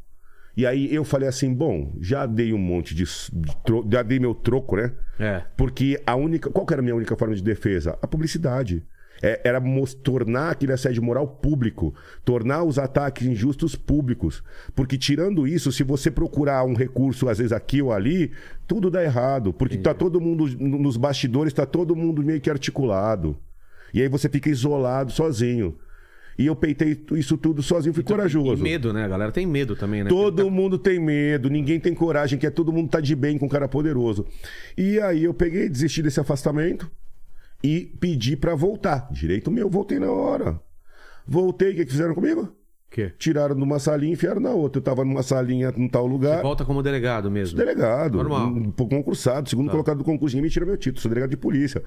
E aí eu falei assim: bom, já dei um monte de. de tro- já dei meu troco, né? É. Porque a única. Qual era a minha única forma de defesa? A publicidade. É, era tornar aquele assédio moral público, tornar os ataques injustos públicos. Porque tirando isso, se você procurar um recurso, às vezes aqui ou ali, tudo dá errado. Porque tá todo mundo, no- nos bastidores, tá todo mundo meio que articulado. E aí você fica isolado, sozinho. E eu peitei isso tudo sozinho, fui corajoso. medo, né? A galera tem medo também, né? Todo mundo tem medo, ninguém tem coragem, quer todo mundo tá de bem com um cara poderoso. E aí eu peguei, desisti desse afastamento e pedi pra voltar. Direito meu, voltei na hora. Voltei, o que, que fizeram comigo? Tiraram numa salinha e enfiaram na outra. Eu tava numa salinha em tal lugar. Volta como delegado mesmo. Delegado, Normal. um, concursado, segundo colocado do concurso, me tira meu título, sou delegado de polícia.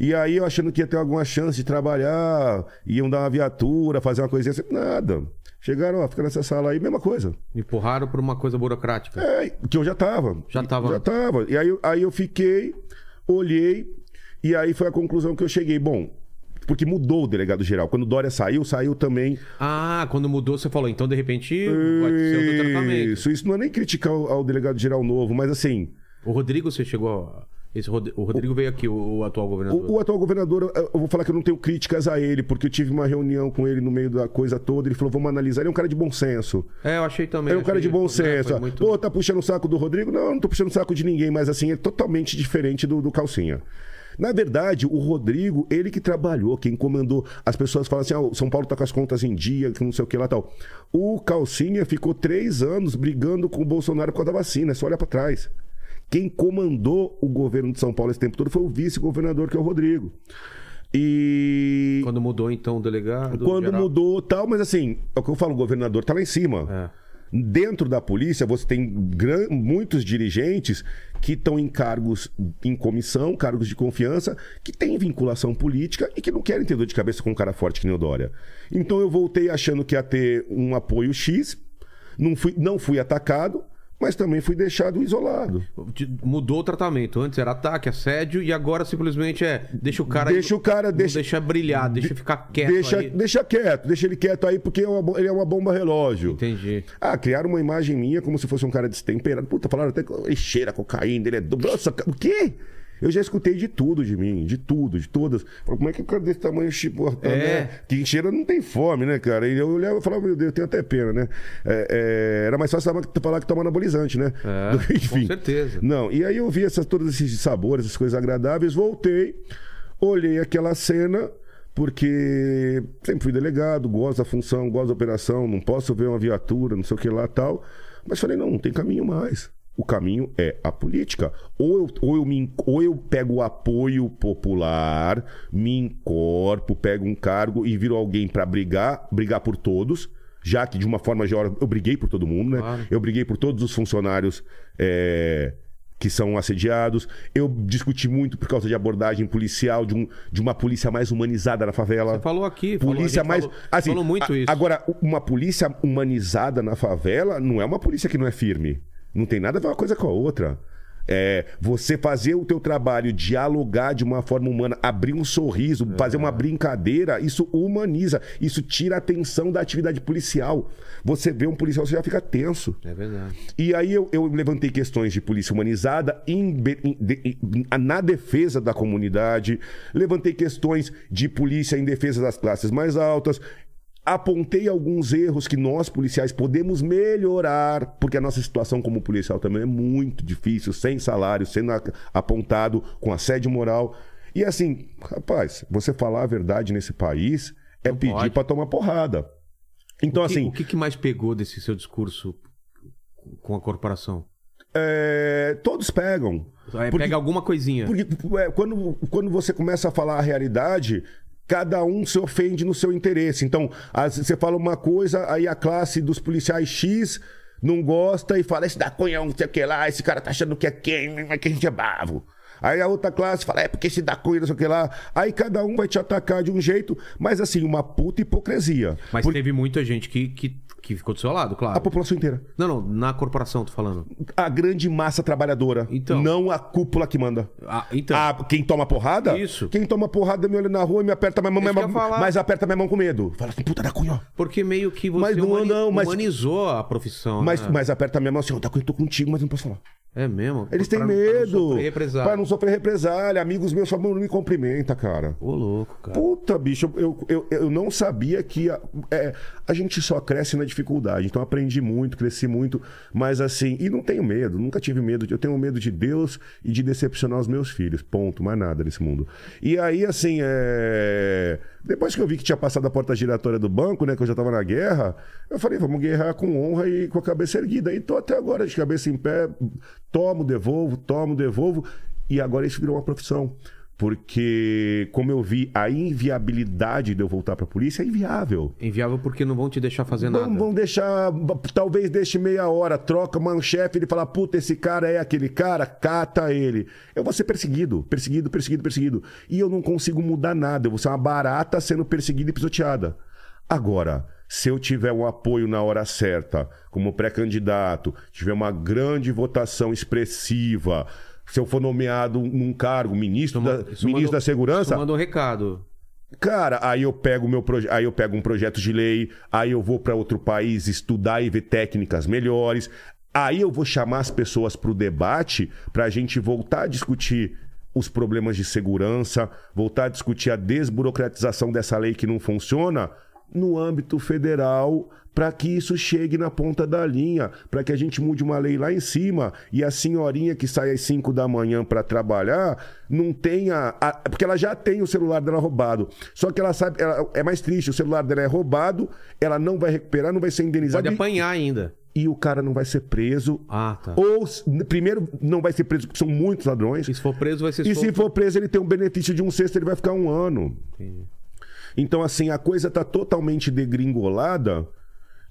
E aí eu achando que ia ter alguma chance de trabalhar, iam dar uma viatura, fazer uma coisinha assim, nada. Chegaram, ó, fica nessa sala aí, mesma coisa. Empurraram por uma coisa burocrática. É, que eu já tava. Já tava. Já tava. E aí, aí eu fiquei, olhei, e aí foi a conclusão que eu cheguei. Bom, porque mudou o delegado geral. Quando o Dória saiu, saiu também. Ah, quando mudou, você falou, então de repente vai ser outro tratamento. Isso, isso não é nem criticar ao, ao delegado geral novo, mas assim. O Rodrigo, você chegou. a- Esse O Rodrigo veio aqui, o, o atual governador. O, o atual governador, eu vou falar que eu não tenho críticas a ele, porque eu tive uma reunião com ele no meio da coisa toda. Ele falou: vamos analisar. Ele é um cara de bom senso. É, eu achei também. Ele é um cara de bom né, senso. foi muito- Pô, tá puxando o saco do Rodrigo? Não, não tô puxando o saco de ninguém, mas assim, é totalmente diferente do, do Calcinha. Na verdade, o Rodrigo, ele que trabalhou, quem comandou. As pessoas falam assim: ah, o São Paulo tá com as contas em dia, que não sei o que lá tal. O Calcinha ficou três anos brigando com o Bolsonaro por causa da vacina, é só olhar pra trás. Quem comandou o governo de São Paulo esse tempo todo foi o vice-governador, que é o Rodrigo. E. Quando mudou, então, o delegado. Quando geral. mudou tal, mas assim, é o que eu falo, o governador tá lá em cima. É. Dentro da polícia, você tem muitos dirigentes que estão em cargos em comissão, cargos de confiança, que têm vinculação política e que não querem ter dor de cabeça com um cara forte que nem o Dória. Então eu voltei achando que ia ter um apoio X, não fui, não fui atacado, mas também fui deixado isolado. De- Mudou o tratamento. Antes era ataque, assédio, e agora simplesmente é. Deixa o cara. Deixa o cara, deixa- deixa brilhar, deixa ficar quieto. deixa, aí. deixa quieto, deixa ele quieto aí, porque é uma ele é uma bomba relógio. Entendi. Ah, criaram uma imagem minha como se fosse um cara destemperado. Puta, falaram até que ele cheira cocaína, ele é. Nossa, o quê? Eu já escutei de tudo de mim, de tudo, de todas. Falei, Como é que o cara desse tamanho, tá, É. né? Quem cheira não tem fome, né, cara? E eu olhava e falava, meu Deus, eu tenho até pena, né? É, é, era mais fácil falar que toma anabolizante, né? É, [laughs] que- com certeza. Não, e aí eu vi essas, todos esses sabores, essas coisas agradáveis, voltei, olhei aquela cena, porque sempre fui delegado, gosto da função, gosto da operação, não posso ver uma viatura, não sei o que lá tal. Mas falei, não, não tem caminho mais. O caminho é a política. Ou eu, ou eu, me, ou eu pego o apoio popular, me encorpo, pego um cargo e viro alguém para brigar, brigar por todos, já que de uma forma geral eu briguei por todo mundo, né? Claro. Eu briguei por todos os funcionários é, que são assediados. Eu discuti muito por causa de abordagem policial, de, um, de uma polícia mais humanizada na favela. Você falou aqui. falou- Polícia gente mais. Falou, assim, falou muito a- isso. Agora, uma polícia humanizada na favela não é uma polícia que não é firme. Não tem nada a ver uma coisa com a outra. É, você fazer o teu trabalho, dialogar de uma forma humana, abrir um sorriso, fazer uma brincadeira, isso humaniza, isso tira a atenção da atividade policial. Você vê um policial, você já fica tenso. É verdade. E aí eu, eu levantei questões de polícia humanizada em em- na defesa da comunidade, levantei questões de polícia em defesa das classes mais altas. Apontei alguns erros que nós, policiais, podemos melhorar, porque a nossa situação como policial também é muito difícil, sem salário, sendo apontado, com assédio moral. E assim, rapaz, você falar a verdade nesse país é Não pedir pra tomar porrada. Então, o que, assim. o que que mais pegou desse seu discurso com a corporação? é, todos pegam. É, Porque- Pega alguma coisinha. Porque é, quando, quando você começa a falar a realidade, cada um se ofende no seu interesse. Então, vezes você fala uma coisa, aí a classe dos policiais X não gosta e fala: esse da Cunha, não sei o que lá, esse cara tá achando que é quem, mas que a gente é bravo. Aí a outra classe fala, é porque se dá coisa, não sei o que lá. Aí cada um vai te atacar de um jeito, mas assim, uma puta hipocrisia. Mas Por- teve muita gente que, que, que ficou do seu lado, A claro. população inteira. Não, não, na corporação, tô falando. A grande massa trabalhadora. Então. Não a cúpula que manda. Ah, então. Ah, quem toma porrada? Isso. Quem toma porrada me olha na rua e me aperta minha mão, minha mão mas aperta minha mão com medo. Fala assim, puta da cunha. Porque meio que você Mas não, humani- não, mas- humanizou a profissão. Mas, né? mas aperta minha mão assim, ó, da cunha, eu tô contigo, mas não posso falar. É mesmo? Eles têm pra não medo. sofrer represália. Pra não sofrer represália. Amigos meus falam, não me cumprimenta, cara. Ô, louco, cara. Puta, bicho, eu, eu, eu não sabia que a, é, a gente só cresce na dificuldade. Então aprendi muito, cresci muito, mas assim, e não tenho medo, nunca tive medo. Eu tenho medo de Deus e de decepcionar os meus filhos. Ponto, mais nada nesse mundo. E aí, assim, é... depois que eu vi que tinha passado a porta giratória do banco, né, que eu já tava na guerra, eu falei, vamos guerrar com honra e com a cabeça erguida. E tô até agora de cabeça em pé, tomo, devolvo, tomo, devolvo. E agora isso virou uma profissão. Porque, como eu vi, a inviabilidade de eu voltar pra polícia é inviável. Inviável porque não vão te deixar fazer nada. Vão, vão deixar, talvez deixe meia hora, troca uma chefe, ele fala, puta, esse cara é aquele cara, cata ele. Eu vou ser perseguido, perseguido, perseguido, perseguido. E eu não consigo mudar nada, eu vou ser uma barata sendo perseguida e pisoteada. Agora, se eu tiver um apoio na hora certa, como pré-candidato, tiver uma grande votação expressiva, se eu for nomeado num cargo, ministro, da, Isso ministro mandou- da Segurança, mandou um recado. Cara, aí eu pego meu proje- aí eu pego um projeto de lei, aí eu vou para outro país estudar e ver técnicas melhores. Aí eu vou chamar as pessoas para o debate para a gente voltar a discutir os problemas de segurança, voltar a discutir a desburocratização dessa lei que não funciona no âmbito federal, para que isso chegue na ponta da linha, para que a gente mude uma lei lá em cima e a senhorinha que sai às 5 da manhã para trabalhar não tenha. a- porque ela já tem o celular dela roubado. Só que ela sabe, ela- é mais triste, o celular dela é roubado, ela não vai recuperar, não vai ser indenizada Pode e- apanhar ainda. e o cara não vai ser preso. Ah, tá. Ou, primeiro, não vai ser preso porque são muitos ladrões. E se for preso, vai ser E solto. se for preso, ele tem um benefício de um sexto, ele vai ficar um ano. Entendi. Então, assim, a coisa tá totalmente degringolada.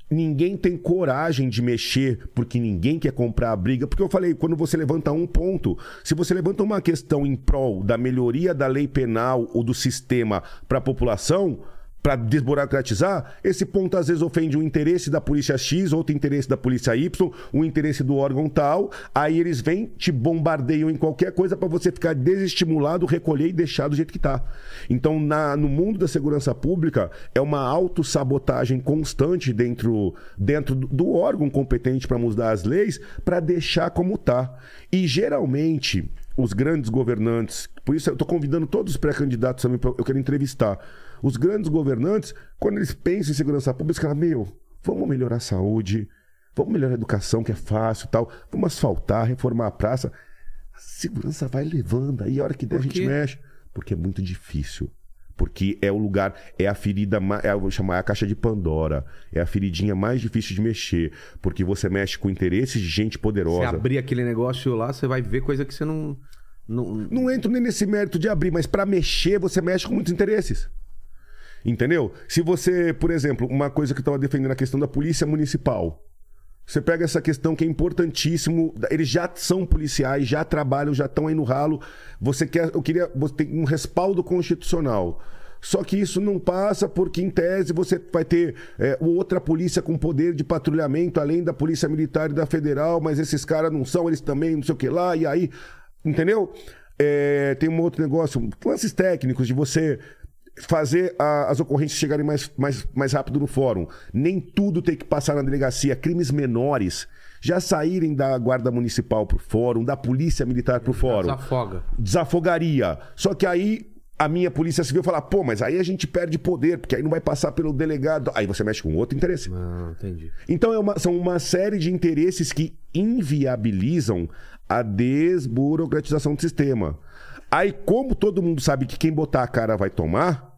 Ninguém tem coragem de mexer porque ninguém quer comprar a briga. Porque eu falei, quando você levanta um ponto, se você levanta uma questão em prol da melhoria da lei penal ou do sistema para a população, para desburocratizar, esse ponto às vezes ofende o interesse da polícia X, outro interesse da polícia Y, o interesse do órgão tal. Aí eles vêm, te bombardeiam em qualquer coisa para você ficar desestimulado, recolher e deixar do jeito que tá. Então, na- no mundo da segurança pública, é uma autossabotagem constante dentro, dentro do- órgão competente para mudar as leis, para deixar como tá. E geralmente, os grandes governantes, por isso eu estou convidando todos os pré-candidatos também, eu quero entrevistar. Os grandes governantes, quando eles pensam em segurança pública, eles falam, meu, vamos melhorar a saúde, vamos melhorar a educação, que é fácil e tal, vamos asfaltar, reformar a praça. A segurança vai levando, aí a hora que der a gente mexe. Porque é muito difícil. Porque é o lugar, é a ferida, é, vou chamar é a caixa de Pandora. É a feridinha mais difícil de mexer. Porque você mexe com interesses de gente Se poderosa. abrir aquele negócio lá, você vai ver coisa que você não. não... Não entro nem nesse mérito de abrir, mas para mexer, você mexe com muitos interesses. Entendeu? Se você, por exemplo, uma coisa que eu estava defendendo a questão da polícia municipal. Você pega essa questão que é importantíssimo. Eles já são policiais, já trabalham, já estão aí no ralo. Você quer, eu queria, você tem um respaldo constitucional. Só que isso não passa porque, em tese, você vai ter é, outra polícia com poder de patrulhamento, além da polícia militar e da federal, mas esses caras não são, eles também, não sei o que lá, e aí. Entendeu? É, tem um outro negócio, lances técnicos de você fazer a- as ocorrências chegarem mais, mais, mais rápido no fórum. Nem tudo tem que passar na delegacia. Crimes menores já saírem da guarda municipal pro fórum, da polícia militar pro fórum. Desafoga. Desafogaria. Só que aí a minha polícia civil fala, pô, mas aí a gente perde poder, porque aí não vai passar pelo delegado. Aí você mexe com outro interesse. Não, entendi. Então é uma- são uma série de interesses que inviabilizam a desburocratização do sistema. Aí, como todo mundo sabe que quem botar a cara vai tomar,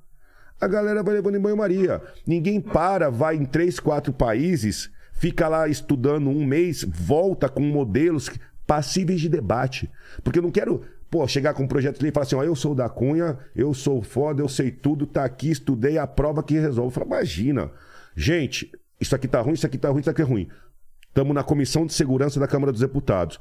a galera vai levando em banho-maria. Ninguém para, vai em três, quatro países, fica lá estudando um mês, volta com modelos passíveis de debate. Porque eu não quero, pô, chegar com um projeto lei e falar assim, ó, eu sou da Cunha, eu sou foda, eu sei tudo, tá aqui, estudei, a prova que resolve. Fala, imagina. Gente, isso aqui tá ruim, isso aqui tá ruim, isso aqui é ruim. Estamos na Comissão de Segurança da Câmara dos Deputados.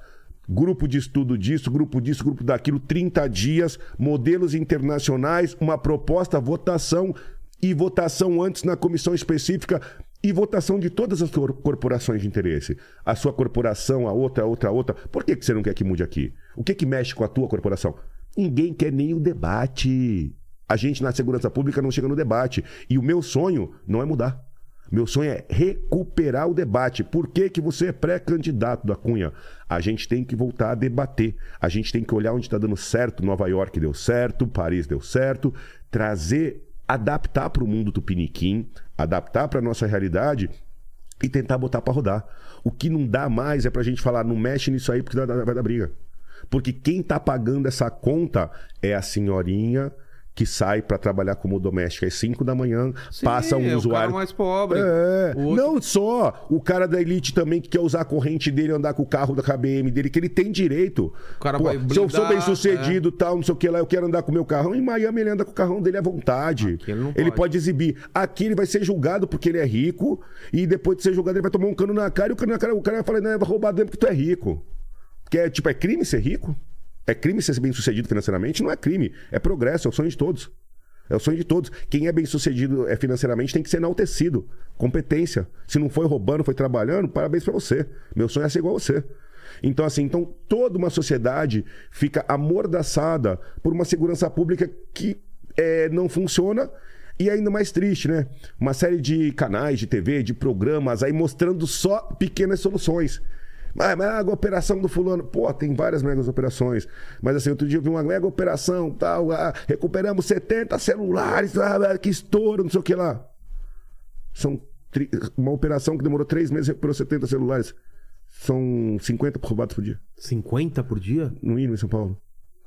Grupo de estudo disso, grupo disso, grupo daquilo, 30 dias, modelos internacionais, uma proposta, votação e votação antes na comissão específica e votação de todas as cor- corporações de interesse. A sua corporação, a outra, a outra, a outra. Por que, que você não quer que mude aqui? O que, que mexe com a tua corporação? Ninguém quer nem o debate. A gente na segurança pública não chega no debate. E o meu sonho não é mudar. Meu sonho é recuperar o debate. Por que, que você é pré-candidato da Cunha? A gente tem que voltar a debater. A gente tem que olhar onde está dando certo. Nova York deu certo, Paris deu certo. Trazer, adaptar para o mundo tupiniquim, adaptar para a nossa realidade e tentar botar para rodar. O que não dá mais é para a gente falar, não mexe nisso aí porque vai dar, briga. Porque quem tá pagando essa conta é a senhorinha que sai para trabalhar como doméstica às 5 da manhã, Sim, passa um é o usuário. cara mais pobre. É, O outro- não só o cara da elite também que quer usar a corrente dele, andar com o carro da KBM dele, que ele tem direito. O cara Pô, vai se eu sou blindar, bem sucedido, tal, não sei o que lá, eu quero andar com o meu carrão. Em Miami ele anda com o carrão dele à vontade. Aqui ele não ele pode. pode exibir. Aqui ele vai ser julgado porque ele é rico, e depois de ser julgado, ele vai tomar um cano na cara, e o cano na cara, o cara vai falar, não, é roubado mesmo porque tu é rico. Porque é, tipo, é crime ser rico? É crime ser bem sucedido financeiramente? Não é crime. É progresso, é o sonho de todos. É o sonho de todos. Quem é bem sucedido é, financeiramente tem que ser enaltecido. Competência. Se não foi roubando, foi trabalhando, parabéns pra você. Meu sonho é ser igual a você. Então, assim, então toda uma sociedade fica amordaçada por uma segurança pública que é, não funciona. E ainda mais triste, né? Uma série de canais de TV, de programas aí mostrando só pequenas soluções. Ah, mas a operação do fulano. Pô, tem várias megas operações. Mas assim, outro dia eu vi uma mega operação, tal. ah, recuperamos 70 celulares, ah, que estouro, não sei o que lá. São tri- uma operação que demorou três meses e recuperou 70 celulares. São 50 roubados por dia. 50 por dia? No mínimo em São Paulo.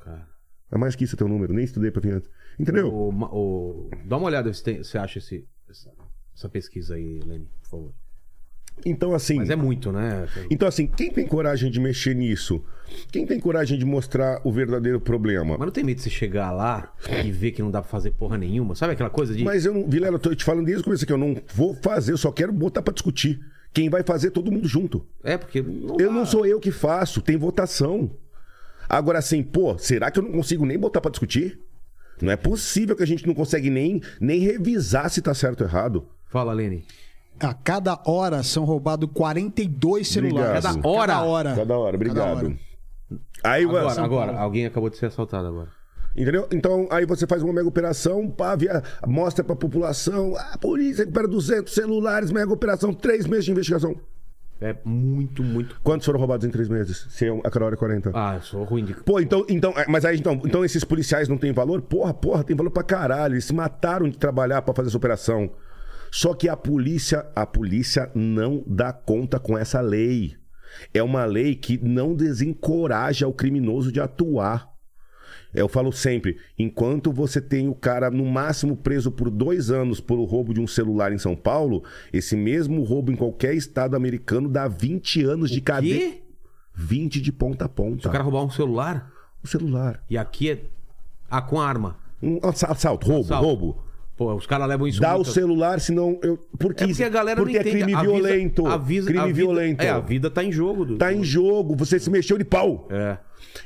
Cara. É mais que isso teu número. Nem estudei pra vir antes. Entendeu? O, o- dá uma olhada se você acha esse, essa, essa pesquisa aí, Lenny, por favor. Então, assim. Mas é muito, né? Então, assim, quem tem coragem de mexer nisso? Quem tem coragem de mostrar o verdadeiro problema? Mas não tem medo de você chegar lá e ver que não dá pra fazer porra nenhuma? Sabe aquela coisa de. Mas eu não, Vilela, eu tô te falando desde o começo aqui, eu não vou fazer, eu só quero botar pra discutir. Quem vai fazer todo mundo junto. É, porque. Não Eu não sou eu que faço, tem votação. Agora assim, pô, será que eu não consigo nem botar pra discutir? Não é possível que a gente não consegue nem, nem revisar se tá certo ou errado. Fala, Lenny. A cada hora são roubados 42 celulares. Obrigado. Cada hora? Cada hora. Cada hora, obrigado. hora. Aí, Agora, você- agora, alguém acabou de ser assaltado agora. Entendeu? Então, aí você faz uma mega operação, pá, via, mostra pra população, "Ah, a polícia recupera 200 celulares, mega operação, três meses de investigação. É muito, muito. Quantos foram roubados em três meses? Se é um- a cada hora é 40. Ah, eu sou ruim de. Pô, então, então, é, mas aí, então, então esses policiais não têm valor? Porra, porra, tem valor pra caralho. Eles se mataram de trabalhar pra fazer essa operação. Só que a polícia, a polícia não dá conta com essa lei. É uma lei que não desencoraja o criminoso de atuar. Eu falo sempre, enquanto você tem o cara no máximo preso por dois anos pelo roubo de um celular em São Paulo, esse mesmo roubo em qualquer estado americano dá 20 anos de cadeia. Quê? 20 de ponta a ponta. Se o cara roubar um celular O celular. e aqui é. Ah, com arma. Um assa- assalto, roubo, Assalto. roubo. Pô, os caras levam isso Dá o muito- celular, senão eu. Porque, É porque a galera porque não é entende. crime violento. a vida- crime a vida- violento. É, a vida tá em jogo. Do... Tá em jogo, você se mexeu de pau. É.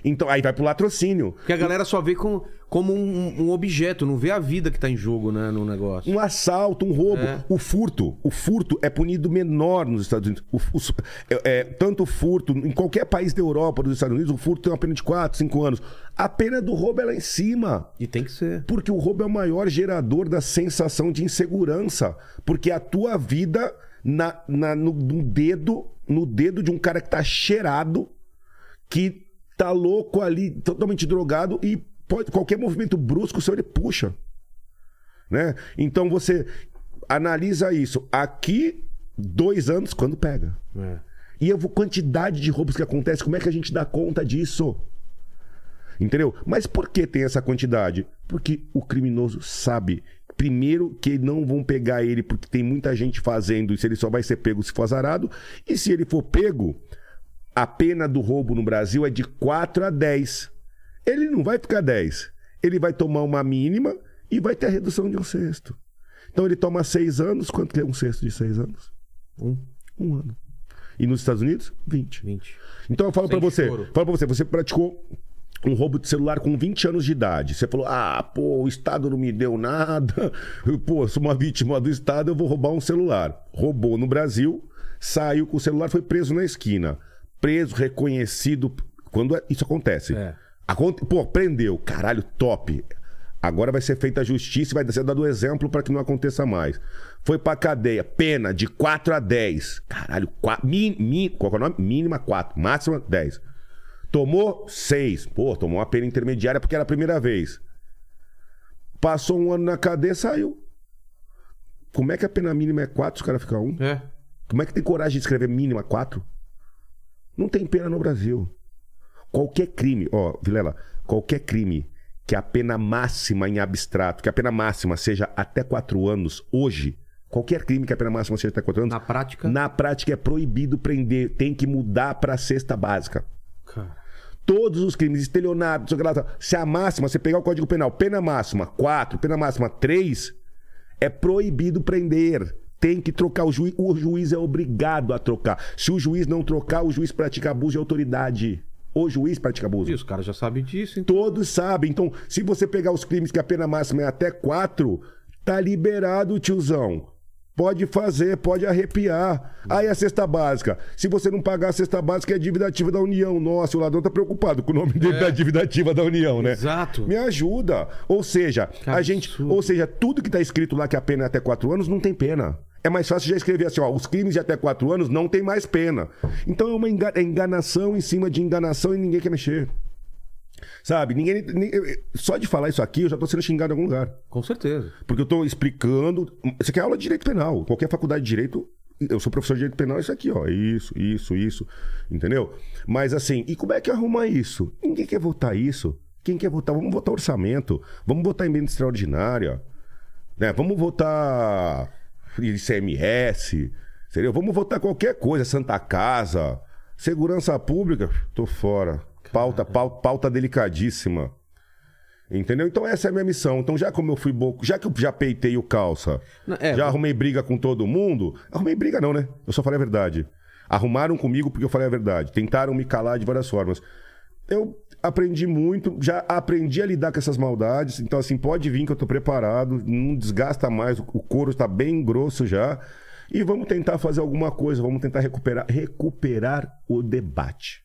Então, aí vai pro latrocínio. Porque a galera só vê com, como um, um objeto, não vê a vida que tá em jogo, né, no negócio. Um assalto, um roubo. É. O furto. O furto é punido menor nos Estados Unidos. O, o- é, é, tanto o furto, em qualquer país da Europa, dos Estados Unidos, o furto tem uma pena de 4, 5 anos. A pena do roubo é lá em cima. E tem que ser. Porque o roubo é o maior gerador da sensação de insegurança. Porque a tua vida na, na- no, no dedo, no dedo de um cara que tá cheirado, que tá louco ali, totalmente drogado, e pode, qualquer movimento brusco seu ele puxa. Né? Então você analisa isso. Aqui, dois anos, quando pega. É. E a quantidade de roubos que acontece, como é que a gente dá conta disso? Entendeu? Mas por que tem essa quantidade? Porque o criminoso sabe. Primeiro, que não vão pegar ele porque tem muita gente fazendo isso, ele só vai ser pego se for azarado. E se ele for pego, a pena do roubo no Brasil é de 4 a 10. Ele não vai ficar 10. Ele vai tomar uma mínima e vai ter a redução de um sexto. Então ele toma 6 anos. Quanto que é um sexto de 6 anos? Um. Um ano. E nos Estados Unidos, 20. 20. Então eu falo pra você, falo pra você, você praticou um roubo de celular com 20 anos de idade. Você falou: "Ah, pô, o Estado não me deu nada. Eu, pô, sou uma vítima do Estado, eu vou roubar um celular". Roubou no Brasil, saiu com o celular, foi preso na esquina. Preso, reconhecido quando é- isso acontece. É. Aconte- Pô, prendeu, caralho, top. Agora vai ser feita a justiça e vai ser dado exemplo para que não aconteça mais. Foi pra cadeia, pena de 4 a 10. Caralho, 4, min, min, qual é o nome? Mínima 4, máxima 10. Tomou 6. Pô, tomou uma pena intermediária porque era a primeira vez. Passou um ano na cadeia, saiu. Como é que a pena mínima é 4 se o cara fica 1? É. Como é que tem coragem de escrever mínima 4? Não tem pena no Brasil. Qualquer crime, ó, Vilela, qualquer crime que a pena máxima em abstrato, que a pena máxima seja até 4 anos, hoje, qualquer crime que a pena máxima seja até 4 anos, Na prática. na prática é proibido prender, tem que mudar pra cesta básica. Cara. Todos os crimes, estelionato, tal. se a máxima, você pegar o Código Penal, pena máxima 4, pena máxima 3, é proibido prender. Tem que trocar. O juiz, o juiz é obrigado a trocar. Se o juiz não trocar, o juiz pratica abuso de autoridade. O juiz pratica abuso. E os caras já sabem disso, então. Todos sabem. Então, se você pegar os crimes que a pena máxima é até 4, tá liberado, tiozão. Pode fazer, pode arrepiar. Aí a cesta básica. Se você não pagar a cesta básica, é dívida ativa da União. Nossa, o ladrão tá preocupado com o nome dele da dívida ativa da União, né? Exato. Me ajuda. Ou seja, Que a gente, absurdo. ou seja, tudo que tá escrito lá que a pena é até 4 anos não tem pena. É mais fácil já escrever assim, ó, os crimes de até 4 anos não tem mais pena. Então é uma enga- é enganação em cima de enganação e ninguém quer mexer. Sabe? Ninguém, ni- só de falar isso aqui, eu já tô sendo xingado em algum lugar. Com certeza. Porque eu tô explicando. Isso aqui é aula de direito penal. Qualquer faculdade de direito. Eu sou professor de direito penal, isso aqui, ó. Isso, isso, isso. Entendeu? Mas assim, e como é que arruma isso? Ninguém quer votar isso. Quem quer votar? Vamos votar orçamento. Vamos votar emenda extraordinária. Né? Vamos votar ICMS. Entendeu? Vamos votar qualquer coisa. Santa Casa. Segurança pública. Tô fora. Pauta, pauta, pauta delicadíssima. Entendeu? Então essa é a minha missão. Então, já como eu fui boco, já que eu já peitei o calça, Não, é, já arrumei briga com todo mundo. Arrumei briga, não, né? Eu só falei a verdade. Arrumaram comigo porque eu falei a verdade. Tentaram me calar de várias formas. Eu aprendi muito, já aprendi a lidar com essas maldades. Então, assim, pode vir que eu tô preparado, não desgasta mais, o couro está bem grosso já. E vamos tentar fazer alguma coisa, vamos tentar recuperar, recuperar o debate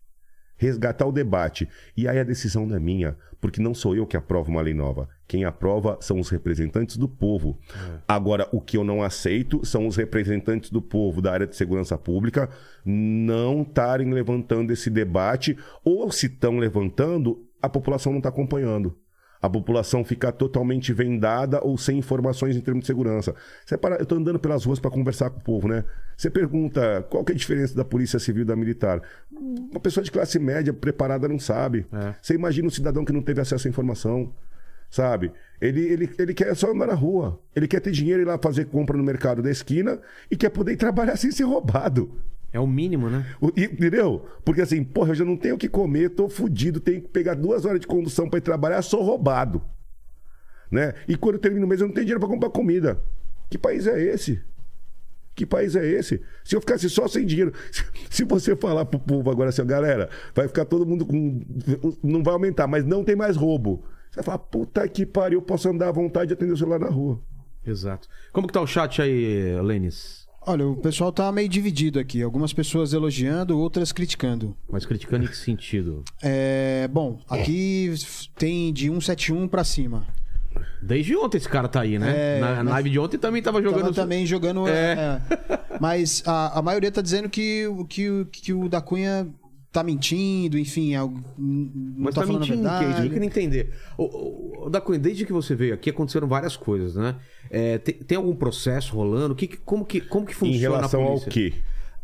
resgatar o debate. E aí a decisão não é minha, porque não sou eu que aprovo uma lei nova. Quem aprova são os representantes do povo. Agora, o que eu não aceito são os representantes do povo da área de segurança pública não estarem levantando esse debate, ou se estão levantando, a população não está acompanhando. A população fica totalmente vendada ou sem informações em termos de segurança. Você para, eu estou andando pelas ruas para conversar com o povo, né? Você pergunta qual que é a diferença da polícia civil e da militar. Uma pessoa de classe média preparada não sabe. É. Você imagina um cidadão que não teve acesso à informação, sabe? Ele, ele, ele quer só andar na rua. Ele quer ter dinheiro e ir lá fazer compra no mercado da esquina e quer poder ir trabalhar [laughs] sem ser roubado. É o mínimo, né? O- e- Entendeu? Porque assim, porra, eu já não tenho o que comer, tô fudido, tenho que pegar duas horas de condução pra ir trabalhar, sou roubado. Né? E quando eu termino o mês, eu não tenho dinheiro pra comprar comida. Que país é esse? Que país é esse? Se eu ficasse só sem dinheiro. [laughs] Se, você falar pro povo agora assim, galera, vai ficar todo mundo com. Não vai aumentar, mas não tem mais roubo. Você vai falar, puta que pariu, eu posso andar à vontade e atender o celular na rua. Exato. Como que tá o chat aí, Lênis? Olha, o pessoal tá meio dividido aqui. Algumas pessoas elogiando, outras criticando. Mas criticando em que sentido? É, bom, aqui tem de 171 pra cima. Desde ontem esse cara tá aí, né? É, Na live de ontem também tava jogando. Tava também jogando. É. é. Mas a, a maioria tá dizendo que, que, que o da Cunha tá mentindo, enfim, é, o- não Mas tá tá falando mentindo verdade. eu queria entender. O, o, da Cunha, desde que você veio aqui, aconteceram várias coisas, né? É, tem, tem algum processo rolando? Que, que- como, que, como que funciona em relação a ao polícia? quê?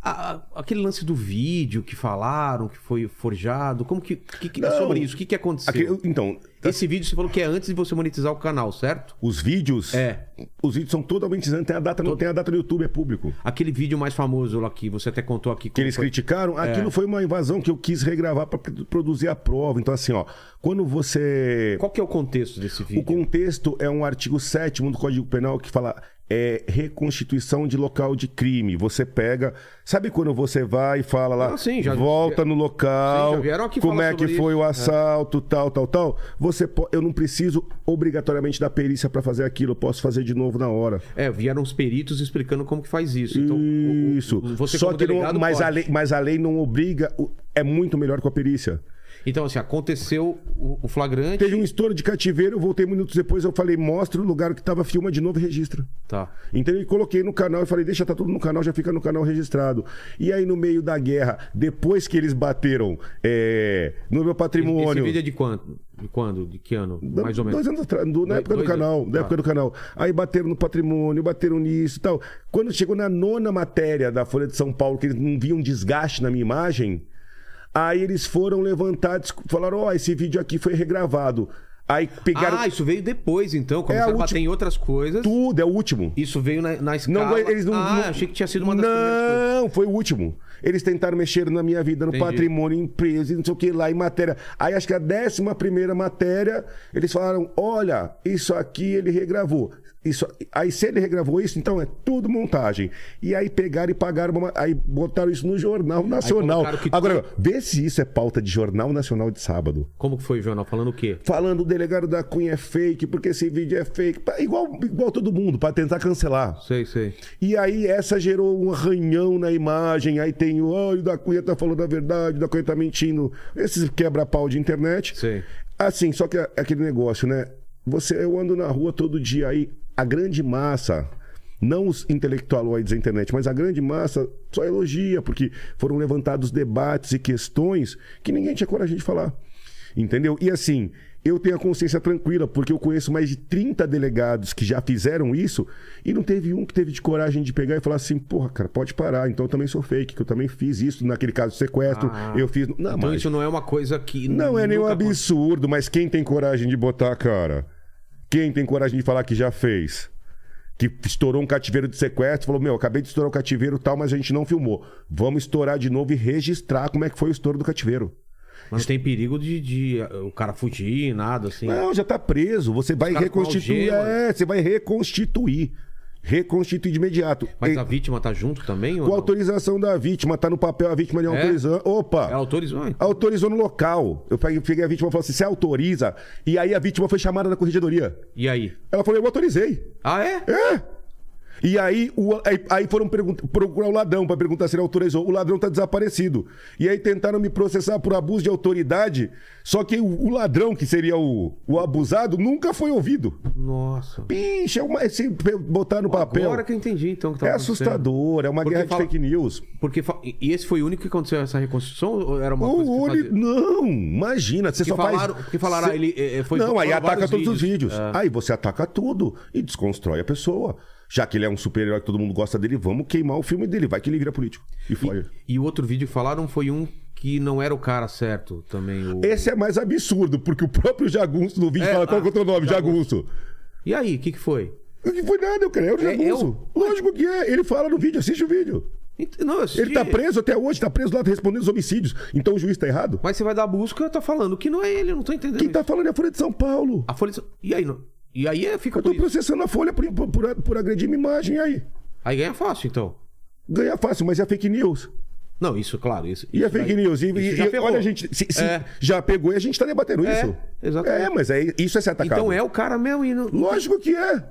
A- aquele lance do vídeo que falaram, que foi forjado, como que... que, que sobre isso, o que, que aconteceu? Aquele- então, Esse vídeo você falou que é antes de você monetizar o canal, certo? os vídeos. É. Os vídeos são totalmente. Tem a data, no, tem a data no YouTube, é público. Aquele vídeo mais famoso lá que você até contou aqui. que eles foi- criticaram, É. aquilo foi uma invasão que eu quis regravar para produzir a prova. Então, assim, ó, quando você. Qual que é o contexto desse vídeo? O contexto é um artigo 7 do Código Penal que fala é reconstituição de local de crime. Você pega. Sabe quando você vai e fala lá, Ah, sim, já- volta no local, Sim, já como é que foi isso. o assalto, tal, tal, tal. Você po- Eu não preciso obrigatoriamente da perícia para fazer aquilo, eu posso fazer de novo na hora. É, vieram os peritos explicando como que faz isso. Então, o- o- Isso. o- você Só que não, mas, a lei, mas a lei não obriga. É muito melhor com a perícia. Então, assim, aconteceu o, o flagrante. Teve um estouro de cativeiro, eu voltei minutos depois, eu falei, mostra o lugar que tava, filma de novo e registra. Tá. Então eu coloquei no canal e falei, deixa tá tudo no canal, já fica no canal registrado. E aí no meio da guerra, depois que eles bateram é, no meu Esse patrimônio. vídeo é de quando? De quando? De que ano? Mais ou menos. Dois anos atrás, do- na época do canal. anos. Na Tá. época do canal. Aí bateram no patrimônio, bateram nisso e tal. Quando chegou na nona matéria da Folha de São Paulo, que eles não viam desgaste na minha imagem, aí eles foram levantados, falaram: Ó, esse vídeo aqui foi regravado. Aí pegaram Ah, isso veio depois, então. Começaram a, última- bater em outras coisas. tudo, é o último. Isso veio na, na escala. Não, eles não, ah, não- achei que tinha sido uma das primeiras coisas. Não, foi o último. Eles tentaram mexer na minha vida, no Entendi. patrimônio, em empresa, e não sei o que lá, em matéria. Aí acho que a décima primeira matéria, eles falaram: olha, isso aqui ele regravou. Isso, aí se ele regravou isso, então é tudo montagem. E aí pegaram e pagaram, uma, aí botaram isso no Jornal Nacional. Agora, vê se isso é pauta de Jornal Nacional de sábado. Como que foi o jornal? Falando o quê? Falando o delegado da Cunha é fake, porque esse vídeo é fake. Igual, igual todo mundo, para tentar cancelar. Sei, sei. E aí essa gerou um arranhão na imagem. Aí tem o, oh, o da Cunha tá falando a verdade, o da Cunha tá mentindo. Esses quebra-pau de internet. Sei. Assim, só que é aquele negócio, né? Você, eu ando na rua todo dia aí, a grande massa, não os intelectualoides da internet, mas a grande massa só elogia, porque foram levantados debates e questões que ninguém tinha coragem de falar. Entendeu? E assim, eu tenho a consciência tranquila, porque eu conheço mais de 30 delegados que já fizeram isso e não teve um que teve de coragem de pegar e falar assim: porra, cara, pode parar, então eu também sou fake, que eu também fiz isso naquele caso de sequestro, Ah. eu fiz. Não, então mas- isso não é uma coisa que. não é nenhum absurdo, mas quem tem coragem de botar cara? Quem tem coragem de falar que já fez? Que estourou um cativeiro de sequestro, falou: Meu, acabei de estourar o cativeiro tal, mas a gente não filmou. Vamos estourar de novo e registrar como é que foi o estouro do cativeiro. Mas não tem perigo de, de, uh, o cara fugir, nada assim. Não, já tá preso. Você vai reconstituir. É, você vai reconstituir. Reconstituir de imediato. Mas E- a vítima tá junto também? ou com não? autorização da vítima, tá no papel a vítima de É? autorizando. Opa! Ela autorizou? Então. Autorizou no local. Eu peguei a vítima e falei assim: você autoriza? E aí a vítima foi chamada na corregedoria. E aí? Ela falou: eu autorizei. Ah, é? É. E aí, o- aí, aí foram procurar o ladrão para perguntar se ele autorizou. O ladrão tá desaparecido. E aí tentaram me processar por abuso de autoridade. Só que o, o ladrão, que seria o, o abusado, nunca foi ouvido. Nossa. Pixa, é uma, esse, botar no papel. Agora que eu entendi, então. Que É tava acontecendo. assustador, é uma Porque guerra fala- de fake news. Porque fa- E esse foi o único que aconteceu essa reconstrução? Ou era uma O coisa fazia? Não, imagina, você Que só falaram, faz. que falaram, Cê- ele eh, foi não, aí ataca todos os vídeos. É. Aí você ataca tudo e desconstrói a pessoa. Já que ele é um super-herói que todo mundo gosta dele, vamos queimar o filme dele. Vai que ele vira político. E foi. E o outro vídeo que falaram foi um que não era o cara certo também. O... Esse é mais absurdo, porque o próprio Jagunço no vídeo É, fala qual ah, que é o teu nome, Jagunço. Jagunço. E aí, o que, que foi? Não foi nada, eu creio, é o É Jagunço. Lógico que é. Ele fala no vídeo, assiste o vídeo. Não, eu assisti. Ele tá preso até hoje, tá preso lá respondendo os homicídios. Então o juiz tá errado? Mas você vai dar busca, tá falando que não é ele, eu não tô entendendo. Quem isso. tá falando é a Folha de São Paulo. A Folha. de São- E aí, não... e aí é- fica Eu tô processando a Folha por, por, por, agredir minha imagem aí. Aí ganha fácil, então. Ganha fácil, mas é fake news. Não, isso, claro. Isso, E é isso fake daí- news. E, e- já ferrou. olha, a gente se- se É. já pegou e a gente tá debatendo É, isso. exatamente. É, mas é, isso é ser atacado. Então é o cara mesmo e não. Lógico que é.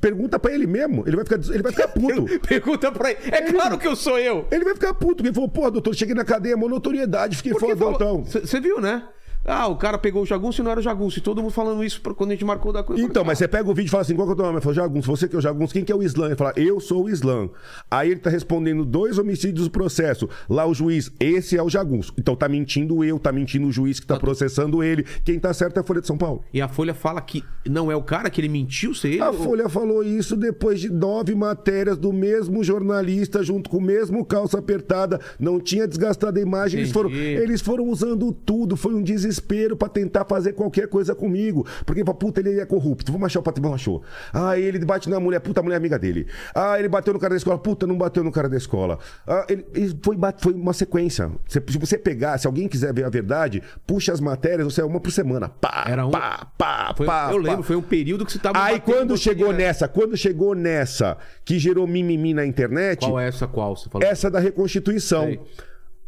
Pergunta pra ele mesmo. Ele vai ficar, ele vai ficar puto. [laughs] Pergunta pra ele. É claro que eu sou eu. ele vai ficar puto. Porque ele falou, pô, doutor, cheguei na cadeia, monotoriedade, fiquei fodão. Você viu, né? Ah, o cara pegou o jagunço e não era o jagunço. E todo mundo falando isso pra- quando a gente marcou da coisa. Então, mas você pega o vídeo e fala assim: qual que é o teu nome? Ele fala, Jagunço, você que é o Jagunço, quem que é o Islã? Ele fala, eu sou o Islã. Aí ele tá respondendo dois homicídios do processo. Lá o juiz, esse é o Jagunço. Então tá mentindo eu, tá mentindo o juiz que tá processando ele. Quem tá certo é a Folha de São Paulo. E a Folha fala que não é o cara, que ele mentiu ser ele. A ou- Folha falou isso depois de nove matérias do mesmo jornalista, junto com o mesmo calça apertada, não tinha desgastado a imagem. Eles foram, eles foram usando tudo, foi um desespero pra tentar fazer qualquer coisa comigo. Porque, puta, ele é corrupto, vamos achar o patrimônio, achou. Ah, ele bate na mulher, puta, a mulher é amiga dele. Ah, ele bateu no cara da escola, puta, não bateu no cara da escola. Ah, ele, ele foi, foi uma sequência. Se, se você pegar, se alguém quiser ver a verdade, puxa as matérias, você é uma por semana. Pá, Era um- pá, pá, Foi- pá. eu pá. lembro, foi um período que você tava. Aí quando chegou nessa, quando chegou nessa, que gerou mimimi na internet, Qual é essa qual você falou? essa da Reconstituição. Sei.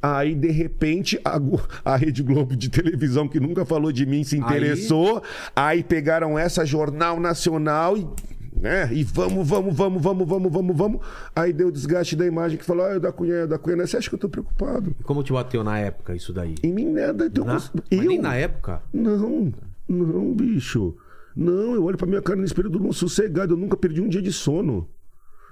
Aí, de repente, a, a Rede Globo de televisão, que nunca falou de mim, se interessou. Aí, pegaram essa Jornal Nacional e. Né? E vamos, vamos, vamos, vamos, vamos, vamos, vamos. Aí deu o desgaste da imagem que falou: Ah, é da Cunha, é da Cunha. Você acha que eu tô preocupado? E Como te bateu na época isso daí? Em mim, nada. Então, Na- eu, nem na época? Não, não, bicho. Não, eu olho pra minha cara no espelho, eu durmo sossegado. Eu nunca perdi um dia de sono.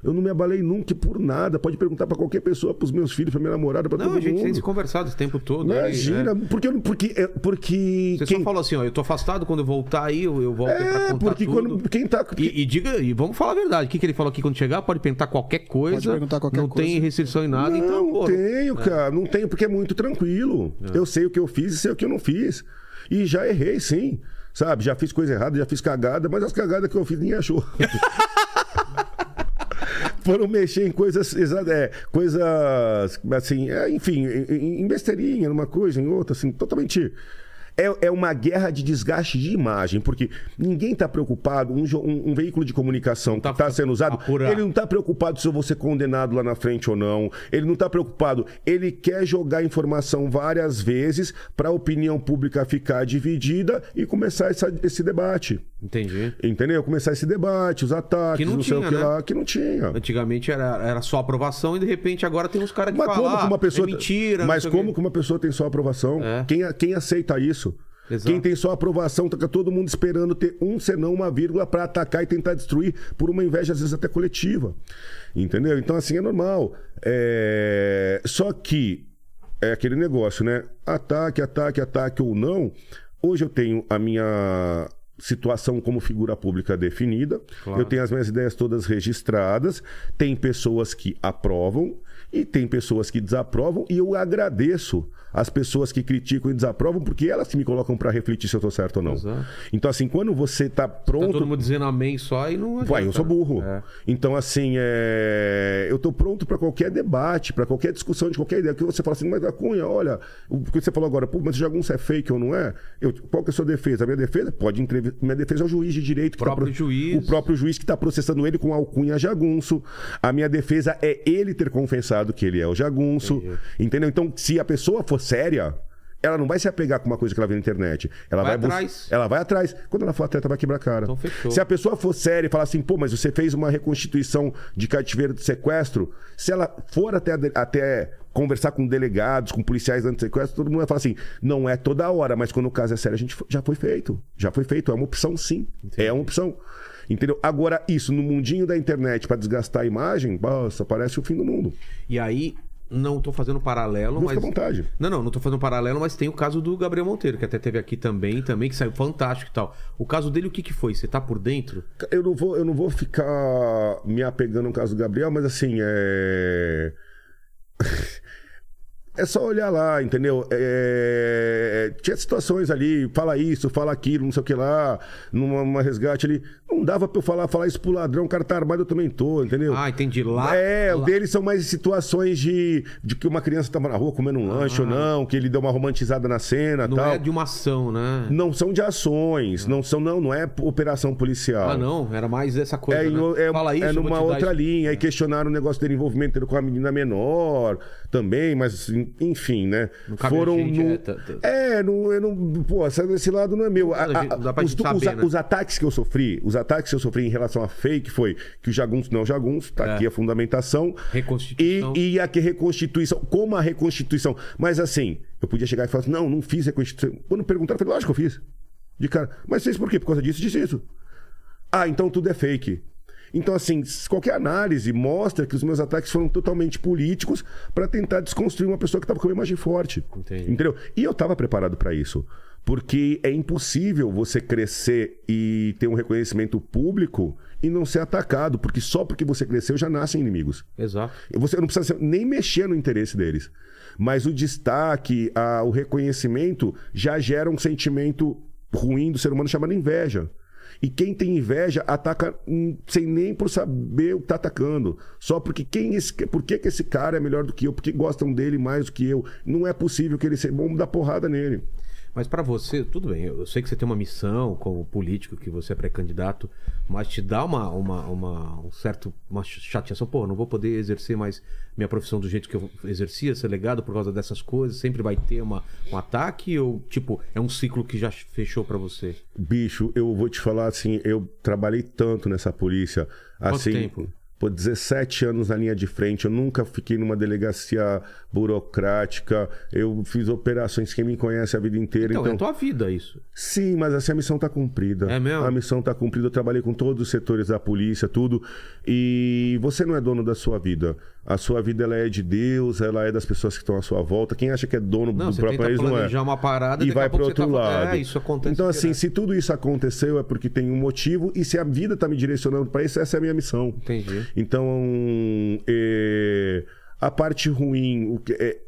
Eu não me abalei nunca por nada. Pode perguntar pra qualquer pessoa, pros meus filhos, pra minha namorada, pra Não, todo a gente mundo. tem se conversado esse tempo todo. aí, Imagina, né? porque, porque, é, porque Você quem, só falou assim, ó, eu tô afastado, quando eu voltar aí, eu, eu volto aí pra é, contar porque tudo. quando quem tá E, e diga, e vamos falar a verdade. O que, que ele falou aqui quando chegar? Pode perguntar qualquer coisa. perguntar qualquer não coisa. tem restrição em nada, não, então, não pô, tenho, cara, não tenho porque é muito tranquilo. Eu sei o que eu fiz e sei o que eu não fiz. E já errei, sim. Sabe, já fiz coisa errada, já fiz cagada, mas as cagadas que eu fiz ninguém achou. [laughs] Foram mexer em coisas, é, coisas assim, é, enfim, em, em besteirinha, numa coisa, em outra, assim, totalmente. É, é uma guerra de desgaste de imagem, porque ninguém está preocupado, um, um- um veículo de comunicação que Tá está sendo usado, apurar. ele não está preocupado se eu vou ser condenado lá na frente ou não, ele não está preocupado, ele quer jogar informação várias vezes para a opinião pública ficar dividida e começar essa- esse debate. Entendi. Entendeu? Começar esse debate, os ataques, Que não não, sei tinha, o que né? lá, que não tinha. Antigamente era, era só aprovação e de repente agora tem uns caras que Mas falam como que uma "Ah, pessoa. é mentira. mas sei como quê." que uma pessoa tem só aprovação? É. Quem, quem aceita isso? Exato. Quem tem só aprovação, tá todo mundo esperando ter um senão uma vírgula para atacar e tentar destruir por uma inveja, às vezes até coletiva. Entendeu? Então, assim, é normal. É... Só que é aquele negócio, né? Ataque, ataque, ataque ou não. Hoje eu tenho a minha situação como figura pública definida. Claro. Eu tenho as minhas ideias todas registradas. Tem pessoas que aprovam e tem pessoas que desaprovam. E eu agradeço as pessoas que criticam e desaprovam, porque elas que me colocam para refletir se eu tô certo ou não. Exato. Então, assim, quando você tá Tá pronto. todo mundo dizendo amém só e não adianta. Uai, eu sou burro. É. Então, assim, é... eu tô pronto para qualquer debate, para qualquer discussão de qualquer ideia. Que você fala assim, mas a Cunha, olha, o que você falou agora, pô, mas o jagunço é fake ou não é? Eu, qual que é a sua defesa? A minha defesa pode entrevistar. Minha defesa é o juiz de direito que Próprio tá juiz. O próprio juiz que está processando ele com alcunha jagunço. A minha defesa é ele ter confessado que ele é o jagunço. Entendeu? Então, se a pessoa for séria. Ela não vai se apegar com uma coisa que ela vê na internet. Ela Vai vai, atrás. Ela vai atrás. Quando ela for atleta, vai quebrar a cara. Então, fechou. Se a pessoa for séria e falar assim, pô, mas você fez uma reconstituição de cativeiro de sequestro, se ela for até, de- até conversar com delegados, com policiais anti-sequestro, todo mundo vai falar assim, não é toda hora, mas quando o caso é sério, a gente já foi feito. Já foi feito. É uma opção, sim. É uma opção. Entendeu? Agora, isso no mundinho da internet para desgastar a imagem, nossa, parece o fim do mundo. E aí, não tô fazendo paralelo, Não mas. vontade. Não, não, não tô fazendo paralelo, mas tem o caso do Gabriel Monteiro, que até teve aqui também, também, que saiu fantástico e tal. O caso dele, o que que foi? Você tá por dentro? Eu não vou, eu não vou ficar me apegando no caso do Gabriel, mas assim, é. [laughs] É só olhar lá, entendeu? É, Tinha situações ali, fala isso, fala aquilo, não sei o que lá, numa, resgate ali. Não dava pra eu falar, falar isso pro ladrão, o cara tá armado, eu também tô, entendeu? Ah, entendi. Lá. é, o deles são mais situações de, de que uma criança tava na rua comendo um lanche ou não, que ele deu uma romantizada na cena Ah. Não tal. é de uma ação, né? Não são de ações, não são, não, não é operação policial. Ah, não, era mais essa coisa. É, né? é, Fala isso, é eu vou numa outra isso. linha. Aí questionaram o negócio dele envolvimento com a menina menor também, mas enfim, né? Foram. no- é, tá- tá- É, não, eu não. Pô, esse lado não é meu. A- a- os, né? ataques que eu sofri, os ataques que eu sofri em relação a fake foi que o jagunço não é o jagunço, tá É. aqui a fundamentação. Reconstituição. E, e a que reconstituição, como a reconstituição. Mas assim, eu podia chegar e falar assim: não, não fiz reconstituição. Quando perguntaram, eu falei, lógico que eu fiz. De cara, mas fez por quê? Por causa disso, disse isso. Ah, então tudo é fake. Então, assim, qualquer análise mostra que os meus ataques foram totalmente políticos para tentar desconstruir uma pessoa que estava com uma imagem forte. Entendi. Entendeu? E eu estava preparado para isso. Porque é impossível você crescer e ter um reconhecimento público e não ser atacado, porque só porque você cresceu já nascem inimigos. Exato. Você não precisa nem mexer no interesse deles. Mas o destaque, a- o reconhecimento já gera um sentimento ruim do ser humano chamado inveja. E quem tem inveja ataca hum, sem nem por saber o que tá atacando. Só porque quem esse, por que, que esse cara é melhor do que eu? Porque gostam dele mais do que eu. Não é possível que ele seja bom dar porrada nele. Mas pra você, tudo bem, eu sei que você tem uma missão como político, que você é pré-candidato, mas te dá uma, uma, uma, um certo, uma chateação, pô, não vou poder exercer mais minha profissão do jeito que eu exercia, ser legado por causa dessas coisas, sempre vai ter uma, um ataque ou, tipo, é um ciclo que já fechou pra você? Bicho, eu vou te falar assim, eu trabalhei tanto nessa polícia. Quanto assim, tempo? Pô, 17 anos na linha de frente, eu nunca fiquei numa delegacia burocrática, eu fiz operações, quem me conhece a vida inteira. Então, Então, é a tua vida isso. Sim, mas assim, a missão tá cumprida. É mesmo? A missão tá cumprida. Eu trabalhei com todos os setores da polícia, tudo. E você não é dono da sua vida. A sua vida ela é de Deus, ela é das pessoas que estão à sua volta. Quem acha que é dono Não, do próprio tenta país não é. uma parada e vai para pouco outro tá falando, lado. É, isso acontece Então, assim, direto. se tudo isso aconteceu é porque tem um motivo. E se a vida tá me direcionando para isso, essa é a minha missão. Entendi. Então, é, a parte ruim o que é-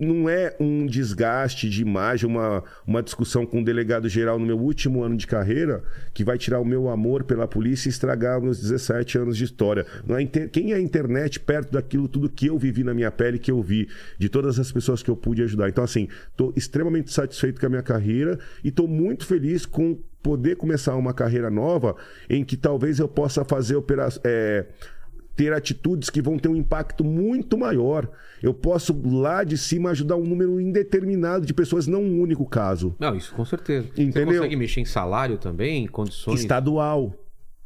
não é um desgaste de imagem, uma, uma discussão com o delegado geral no meu último ano de carreira que vai tirar o meu amor pela polícia e estragar meus 17 anos de história. É inter- Quem é a internet perto daquilo tudo que eu vivi na minha pele, que eu vi, de todas as pessoas que eu pude ajudar. Então, assim, estou extremamente satisfeito com a minha carreira e estou muito feliz com poder começar uma carreira nova em que talvez eu possa fazer operações ter atitudes que vão ter um impacto muito maior. Eu posso lá de cima ajudar um número indeterminado de pessoas, não um único caso. Não, isso com certeza. Entendeu? Você consegue mexer em salário também, em condições... Estadual.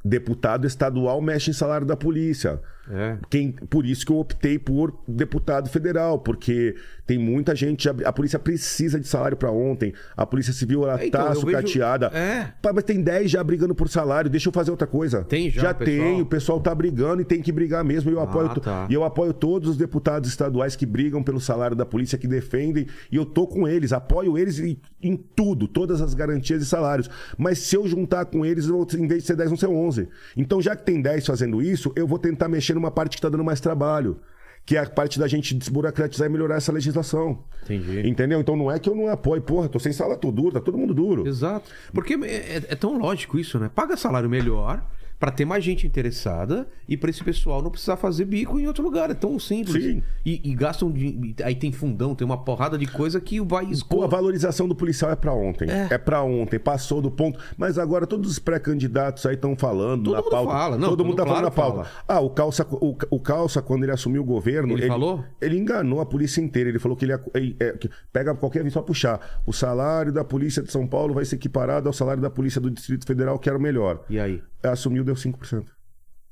Deputado estadual mexe em salário da polícia. É. Quem, por isso que eu optei por deputado federal, porque tem muita gente. A, a polícia precisa de salário para ontem. A polícia civil ela É, então, tá eu vejo- sucateada. É. Pá, mas tem 10 já brigando por salário. Deixa eu fazer outra coisa. Tem já, Já pessoal? tem. O pessoal tá brigando e tem que brigar mesmo. E eu, Ah, apoio, tá. e eu apoio todos os deputados estaduais que brigam pelo salário da polícia, que defendem. E eu tô com eles. Apoio eles em, em tudo, todas as garantias e salários. Mas se eu juntar com eles, em vez de ser 10, vão ser 11. Então, já que tem 10 fazendo isso, eu vou tentar mexer numa parte que tá dando mais trabalho. Que é a parte da gente desburocratizar e melhorar essa legislação. Entendi. Entendeu? Então não é que eu não apoio. Porra, tô sem sala, tô duro, tá todo mundo duro. Exato. Porque é, é- é tão lógico isso, né? Paga salário melhor pra ter mais gente interessada e pra esse pessoal não precisar fazer bico em outro lugar. É tão simples. Sim. E, e gastam. de- aí tem fundão, tem uma porrada de coisa que vai Pô, a valorização do policial é pra ontem. É. É, pra ontem, passou do ponto. Mas agora todos os pré-candidatos aí estão falando Todo na mundo pauta. fala, não, todo mundo tá falando claro na pauta. Ah, o Calça, o, o Calça, quando ele assumiu o governo. Ele falou? Ele enganou a polícia inteira. Ele falou que ele, ele- é, que pega qualquer vez, só puxar. O salário da polícia de São Paulo vai ser equiparado ao salário da polícia do Distrito Federal, que era o melhor. E aí? Assumiu, deu 5%.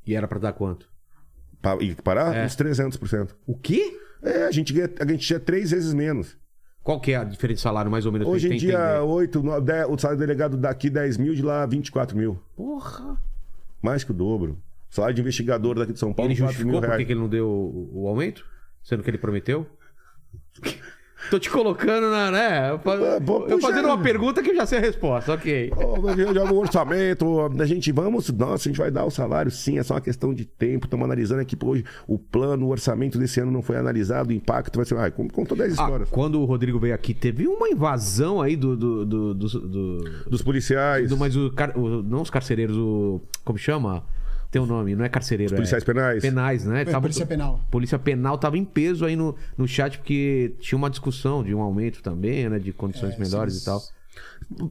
E era pra dar quanto? Pa- Equiparar? É. Uns 300%. O quê? É, a gente, ganha, a gente tinha três vezes menos. Qual que é a diferença de salário, mais ou menos? pra Hoje em gente dia, entender? 8, 9, 10, o salário do delegado daqui 10 mil, de lá 24 mil. Porra. Mais que o dobro. O salário de investigador daqui de São Paulo, ele 4 justificou mil por que reais. que ele não deu o, o aumento? Sendo que ele prometeu? [laughs] Tô te colocando na, né? Eu, Ah, puxa. fazendo uma pergunta que eu já sei a resposta, ok. Jogo o orçamento, a gente vamos, nossa, a gente vai dar o salário sim, é só uma questão de tempo. Estamos analisando aqui hoje o plano, o orçamento desse ano não foi analisado, o impacto vai ser. Como contou 10 Ah, histórias. quando o Rodrigo veio aqui, teve uma invasão aí do. do, do, do, do- Dos policiais, do- mas o, car- o- Não os carcereiros, o. Como chama? Tem um nome, não é carcereiro. policiais é... penais. Penais, né? Tava- Polícia Penal. Polícia Penal tava em peso aí no, no chat, porque tinha uma discussão de um aumento também, né? De condições melhores esses- e tal.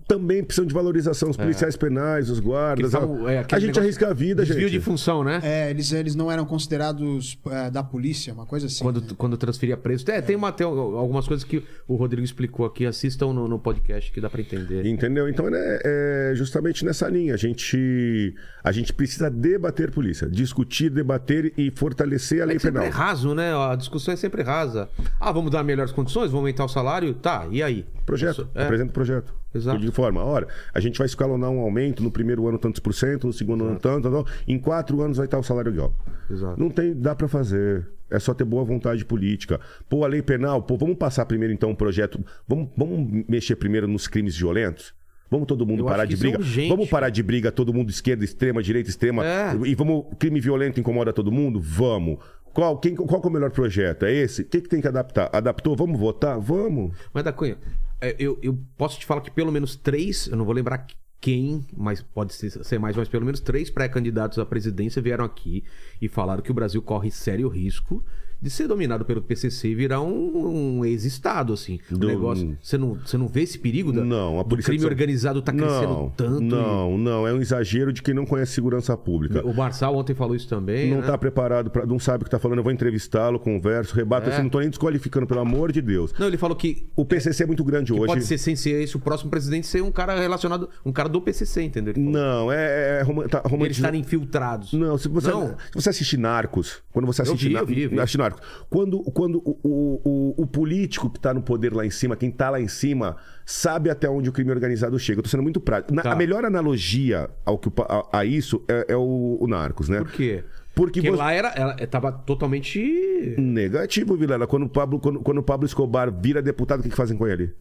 Também precisam de valorização, os policiais penais, os guardas. Falam, é, a gente negócio- arrisca a vida, Desvio gente. de função, né? É, eles, eles não eram considerados é, da polícia, uma coisa assim. Quando, né? quando transferia preço. É, tem, uma, tem algumas coisas que o Rodrigo explicou aqui. Assistam no, no podcast que dá pra entender. Entendeu? Então é, é justamente nessa linha. A gente, a gente precisa debater polícia, discutir, debater e fortalecer a É lei sempre penal. é raso, né? A discussão é sempre rasa. Ah, vamos dar melhores condições? Vamos aumentar o salário? Tá, e aí? Projeto, É. apresenta o projeto. Exato. De forma, ora, a gente vai escalonar um aumento no primeiro ano tantos por cento, no segundo ano tanto, tanto, em quatro anos vai estar o salário igual. Exato. Não tem, dá pra fazer. É só ter boa vontade política. Pô, a lei penal, pô, vamos passar primeiro então um projeto. Vamos, vamos mexer primeiro nos crimes violentos? Vamos todo mundo Eu parar de é briga? urgente. vamos parar de briga, todo mundo esquerda, extrema, direita, extrema. É. E vamos. Crime violento incomoda todo mundo? Vamos. Qual, quem, qual que é o melhor projeto? É esse? O que, que tem que adaptar? Adaptou? Vamos votar? Vamos. Mas da Cunha, é, eu, eu posso te falar que pelo menos três, eu não vou lembrar quem, mas pode ser mais, mas pelo menos três pré-candidatos à presidência vieram aqui e falaram que o Brasil corre sério risco de ser dominado pelo PCC e virar um, um ex-estado, assim. O Do- negócio. Você não, você não vê esse perigo da, Não, a polícia crime organizado tá crescendo não, tanto? Não, não. É um exagero de quem não conhece segurança e- pública. O Marçal ontem falou isso também. Não né? tá preparado, pra, não sabe o que tá falando. Eu vou entrevistá-lo, converso, rebato. É. Assim, não tô nem desqualificando, pelo amor de Deus. Não, ele falou que O PCC é muito grande hoje. pode ser sem ser esse o próximo presidente ser um cara relacionado, um cara do PCC, entendeu? Não, é, é rom- tá Eles estarem infiltrados. Não, se você, Não. se você assistir Narcos, quando você Eu assiste, vi, Na- eu vi, eu vi. Quando, quando o, o, o, político que tá no poder lá em cima, quem tá lá em cima, sabe até onde o crime organizado chega. Eu tô sendo muito prático. Na- Tá. A melhor analogia ao que, a, a isso é, é o, o Narcos, né? Por quê? Porque, Porque você... lá era, ela tava totalmente. Negativo, Vilela. Quando o Pablo, quando, quando Pablo Escobar vira deputado, o que, que fazem com ele?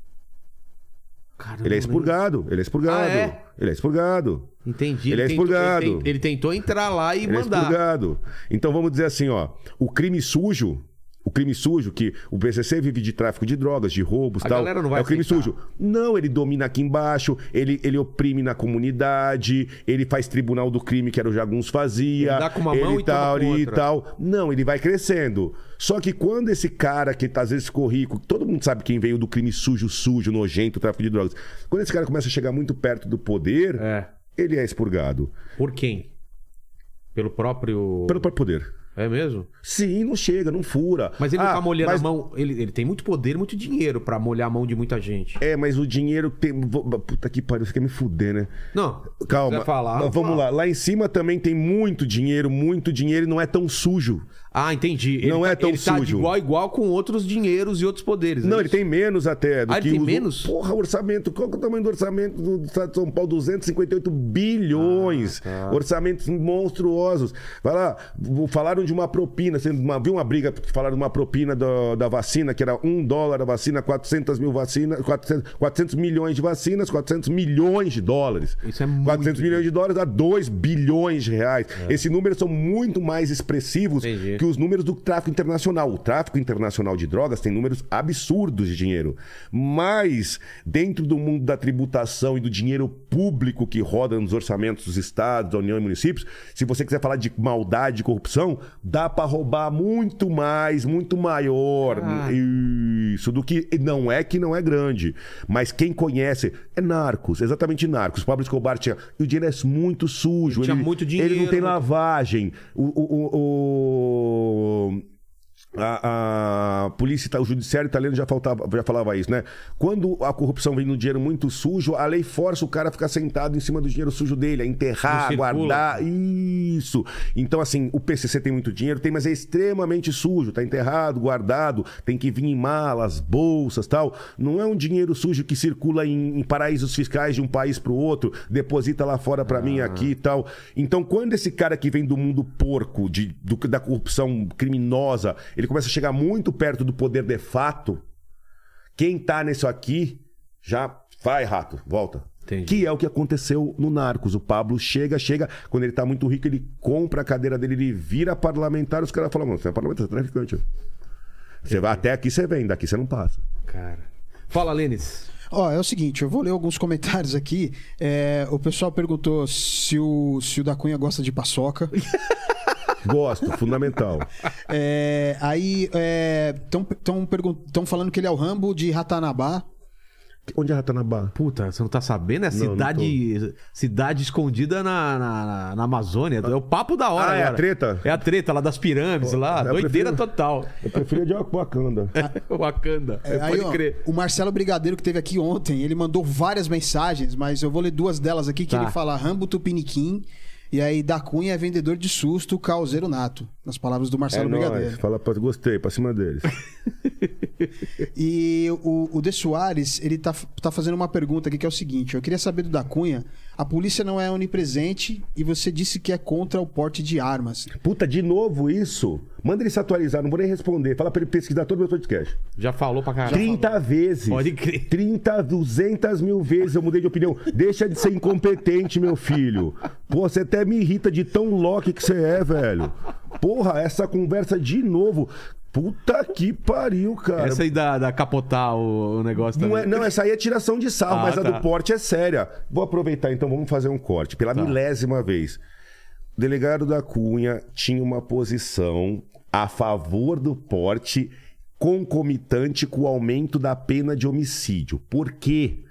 Caramba, Ele é expurgado. Ele é expurgado. Ah, é? Ele é expurgado. Entendi. Ele é tentou- expurgado. Ele, ele tentou entrar lá e Ele é mandar. expurgado. Então vamos dizer assim, ó, o crime sujo, o crime sujo que o PCC vive de tráfico de drogas, de roubos, A tal, galera não vai é o crime aceitar. sujo. Não, ele domina aqui embaixo, ele, ele oprime na comunidade, ele faz tribunal do crime que era o Jaguns fazia, Ele dá com uma ele mão e tal, toma com e tal. Não, ele vai crescendo. Só que quando esse cara que às vezes ficou rico, todo mundo sabe quem veio do crime sujo, sujo, nojento, tráfico de drogas. Quando esse cara começa a chegar muito perto do poder, É. ele é expurgado. Por quem? Pelo próprio. Pelo próprio poder. É mesmo? Sim, não chega, não fura. Mas ele Ah, tá molhando mas- a mão. Ele, ele tem muito poder, muito dinheiro pra molhar a mão de muita gente. É, mas o dinheiro tem. Puta que pariu, você quer me fuder, né? Não. Calma. falar, Mas vamos lá. Lá em cima também tem muito dinheiro, muito dinheiro e não é tão sujo. Ah, entendi. Ele Não tá- é tão ele tá de sujo. igual a igual com outros dinheiros e outros poderes. é Não, ele tem menos até do Ah, ele que tem os- menos? Porra, orçamento. Qual é o tamanho do orçamento do Estado de São Paulo? 258 bilhões. Ah, tá. Orçamentos monstruosos. Vai lá, falaram de uma propina. Você uma- viu uma briga que falaram de uma propina da, da vacina, que era um dólar a vacina, 400 mil vacinas, 400, 400 milhões de vacinas, 400 milhões de dólares. Isso é muito 400 milhões de dólares dá 2 bilhões de reais. Esses números são muito mais expressivos É. Entendi. que os números do tráfico internacional. O tráfico internacional de drogas tem números absurdos de dinheiro. Mas, dentro do mundo da tributação e do dinheiro público que roda nos orçamentos dos estados, da União e municípios, se você quiser falar de maldade e corrupção, dá pra roubar muito mais, muito maior. Ah. Isso, do que. Não é que não é grande. Mas quem conhece é narcos, exatamente narcos. Pablo Escobar tinha. E o dinheiro é muito sujo. Ele tinha muito Ele não dinheiro, tem muito- lavagem. O. o- o- o- a, a polícia, ita- o judiciário italiano já, faltava, já falava isso, né? Quando a corrupção vem no dinheiro muito sujo, a lei força o cara a ficar sentado em cima do dinheiro sujo dele, a enterrar, guardar. Isso. Então, assim, o PCC tem muito dinheiro, tem, mas é extremamente sujo, tá enterrado, guardado, tem que vir em malas, bolsas, tal. Não é um dinheiro sujo que circula em, em paraísos fiscais de um país pro outro, deposita lá fora pra mim aqui e tal. Então, quando esse cara que vem do mundo porco, de, do- da corrupção criminosa, ele começa a chegar muito perto do poder de fato, quem tá nisso aqui já vai, rato, volta. Entendi. Que é o que aconteceu no Narcos. O Pablo chega, chega, quando ele tá muito rico, ele compra a cadeira dele, ele vira parlamentar, os caras falam, mano, você é parlamentar, você é traficante. Você vai até aqui, você vem, daqui você não passa. Cara. Fala, Lênis. Ó, é o seguinte, eu vou ler alguns comentários aqui. É, o pessoal perguntou se o, se o da Cunha gosta de paçoca. [laughs] Gosto, fundamental. [laughs] É, aí estão falando que ele é o Rambo de Ratanabá. Onde é Ratanabá? Puta, você não tá sabendo? É Não, não cidade, cidade escondida na, na, na- Amazônia. É o papo da hora. Ah, é a agora. treta? É a treta lá das pirâmides, lá. eu Doideira prefiro- total. Eu prefiro de Wakanda. [laughs] Wakanda. É, aí, Pode ó, crer. o Marcelo Brigadeiro, que teve aqui ontem, ele mandou várias mensagens, mas eu vou ler duas delas aqui, que Tá. ele fala Rambo Tupiniquim, e aí da Cunha é vendedor de susto, causeiro nato. Nas palavras do É Marcelo nóis. Brigadeiro. Fala pra... Gostei, pra cima deles. [laughs] E o, o De Soares, ele tá, tá fazendo uma pergunta aqui que é o seguinte: eu queria saber do da Cunha. A polícia não é onipresente e você disse que é contra o porte de armas. Puta, de novo isso? Manda ele se atualizar, não vou nem responder. Fala pra ele pesquisar todo o meu podcast. Já falou pra caralho. 30 vezes. Pode crer. 30, 200 mil vezes eu mudei de opinião. Deixa de ser incompetente, meu filho. Pô, você até me irrita de tão loque que você é, velho. Porra, essa conversa de novo. Puta que pariu, cara. Essa aí da, da capotar o, o negócio Não, é, não, essa aí é tiração de sarro, Ah, mas a tá. do porte é séria. Vou aproveitar então, vamos fazer um corte. Pela milésima vez. O delegado da Cunha tinha uma posição a favor do porte concomitante com o aumento da pena de homicídio. Por quê?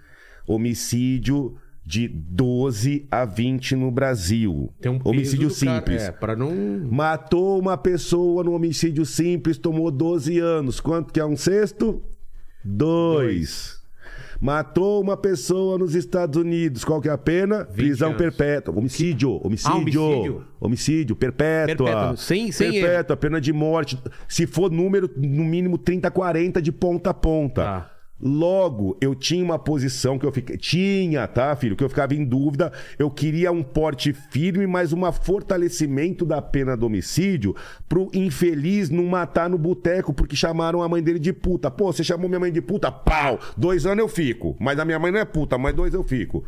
Homicídio de 12 a 20 no Brasil. Tem um homicídio do cara- simples. É, pra não... Matou uma pessoa no homicídio simples, tomou 12 anos. Quanto que é um sexto? Dois. Matou uma pessoa nos Estados Unidos. Qual que é a pena? Prisão anos. perpétua. Homicídio. Homicídio. Ah, homicídio. Homicídio. Perpétua. Perpétua. Sem- sem Perpétua. Pena de morte. Se for número, no mínimo 30, 40 de ponta a ponta. Tá. Logo, eu tinha uma posição que eu fiquei. Tinha, tá, filho? Que eu ficava em dúvida. Eu queria um porte firme, mas um fortalecimento da pena do homicídio pro infeliz não matar no boteco porque chamaram a mãe dele de puta. Pô, você chamou minha mãe de puta? Pau! Dois anos eu fico. Mas a minha mãe não é puta, mas dois eu fico.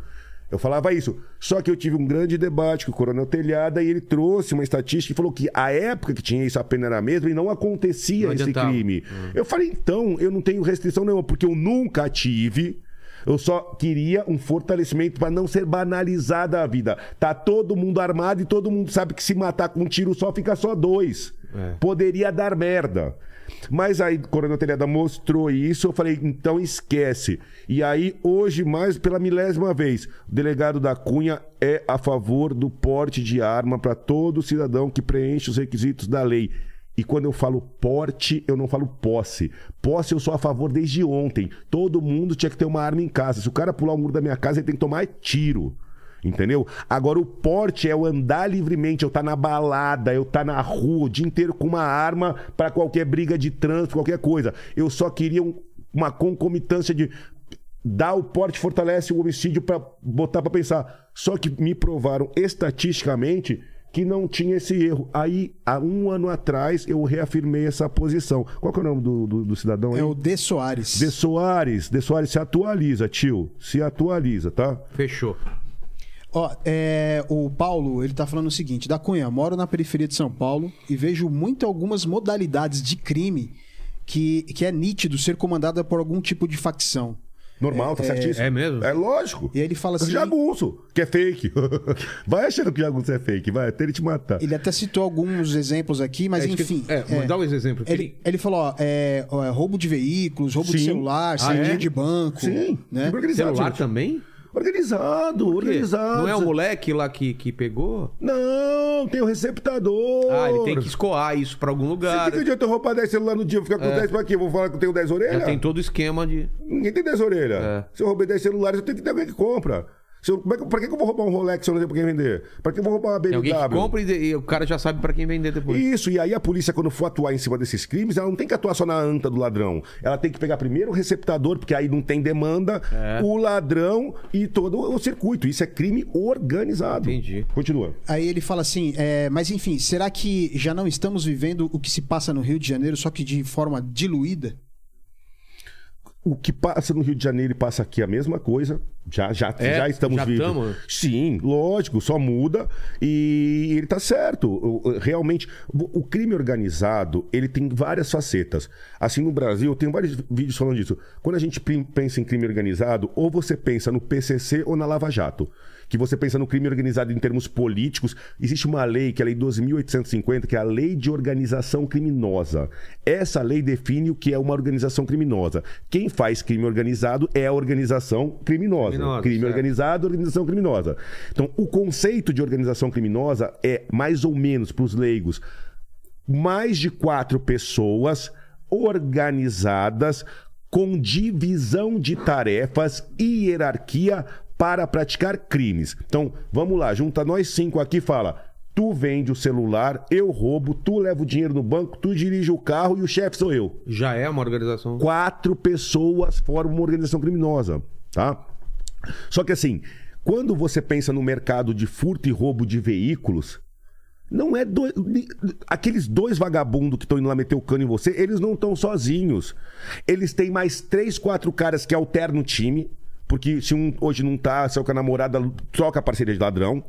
Eu falava isso. Só que eu tive um grande debate com o Coronel Telhada e ele trouxe uma estatística e falou que a época que tinha isso a pena era a mesma e não acontecia Não esse crime. Eu falei, então, eu não tenho restrição nenhuma, porque eu nunca tive. Eu só queria um fortalecimento para não ser banalizada a vida. Tá todo mundo armado e todo mundo sabe que se matar com um tiro só fica só dois. É. Poderia dar merda. Mas aí, Coronel Telhada mostrou isso, eu falei, então esquece. E aí, hoje, mais pela milésima vez, o delegado da Cunha é a favor do porte de arma para todo cidadão que preenche os requisitos da lei. E quando eu falo porte, eu não falo posse. Posse eu sou a favor desde ontem. Todo mundo tinha que ter uma arma em casa. Se o cara pular o muro da minha casa, ele tem que tomar tiro. Entendeu? Agora o porte é eu andar livremente, eu estar na balada, eu estar na rua o dia inteiro com uma arma para qualquer briga de trânsito, qualquer coisa. Eu só queria um- uma concomitância de dar o porte fortalece o homicídio para botar para pensar. Só que me provaram estatisticamente que não tinha esse erro. Aí, há um ano atrás, eu reafirmei essa posição. Qual que é o nome do, do- do cidadão aí? É o De Soares. De Soares. De Soares, se atualiza, tio. Se atualiza, tá? Fechou. Ó, é, o Paulo, ele tá falando o seguinte: da Cunha, moro na periferia de São Paulo e vejo muito algumas modalidades de crime que, que é nítido ser comandada por algum tipo de facção. Normal, tá certíssimo. é mesmo? É lógico. E aí ele fala assim- Jagunço, que é fake. [laughs] vai achando que jagunço é fake, vai até ele te matar. Ele até citou alguns exemplos aqui, mas É, isso que- enfim. é, dá um exemplo. Ele, ele falou, ó, é, ó, é roubo de veículos, roubo de Sim. celular, Ah, saída é? de banco. Sim, né? Celular também? Organizado, organizado. Não é o moleque lá que, que pegou? Não, tem o receptador. Ah, ele tem que escoar isso pra algum Você lugar. que adianta eu roubar 10 celular no dia, ficar com 10 pra quê? Vou falar que eu tenho 10 orelhas? Já tem todo o esquema de. Ninguém tem 10 orelhas. É. Se eu roubei 10 celulares, eu tenho que ter alguém que compra. Se eu, como é que- pra que eu vou roubar um Rolex se eu não tenho pra quem vender? Pra que eu vou roubar uma Tem BMW? alguém que compra e, e o cara já sabe pra quem vender depois. Isso, e aí a polícia, quando for atuar em cima desses crimes, ela não tem que atuar só na anta do ladrão. Ela tem que pegar primeiro o receptador, porque aí não tem demanda, É. o ladrão e todo o circuito. Isso é crime organizado. Entendi. Continua. Aí ele fala assim, é, mas enfim, será que já não estamos vivendo o que se passa no Rio de Janeiro, só que de forma diluída? O que passa no Rio de Janeiro e passa aqui é a mesma coisa. Já, já, É? já estamos Já vivos. tamo? Sim, lógico, só muda. E ele tá certo. Realmente, o crime organizado, ele tem várias facetas. Assim, no Brasil, eu tenho vários vídeos falando disso. Quando a gente pensa em crime organizado, ou você pensa no PCC ou na Lava Jato. Que você pensa no crime organizado em termos políticos. Existe uma lei, que é a Lei 12.850, que é a Lei de Organização Criminosa. Essa lei define o que é uma organização criminosa. Quem faz crime organizado é a organização criminosa. Criminosa, crime certo. organizado, organização criminosa. Então, o conceito de organização criminosa é mais ou menos para os leigos mais de quatro pessoas organizadas com divisão de tarefas e hierarquia para praticar crimes. Então, vamos lá, junta nós cinco aqui e fala. Tu vende o celular, eu roubo, tu leva o dinheiro no banco, tu dirige o carro e o chefe sou eu. Já é uma organização. Quatro pessoas formam uma organização criminosa, tá? Só que assim, quando você pensa no mercado de furto e roubo de veículos, não é dois, aqueles dois vagabundos que estão indo lá meter o cano em você, eles não estão sozinhos. Eles têm mais três, quatro caras que alternam o time. Porque se um hoje não tá, se é com a namorada, troca a parceria de ladrão.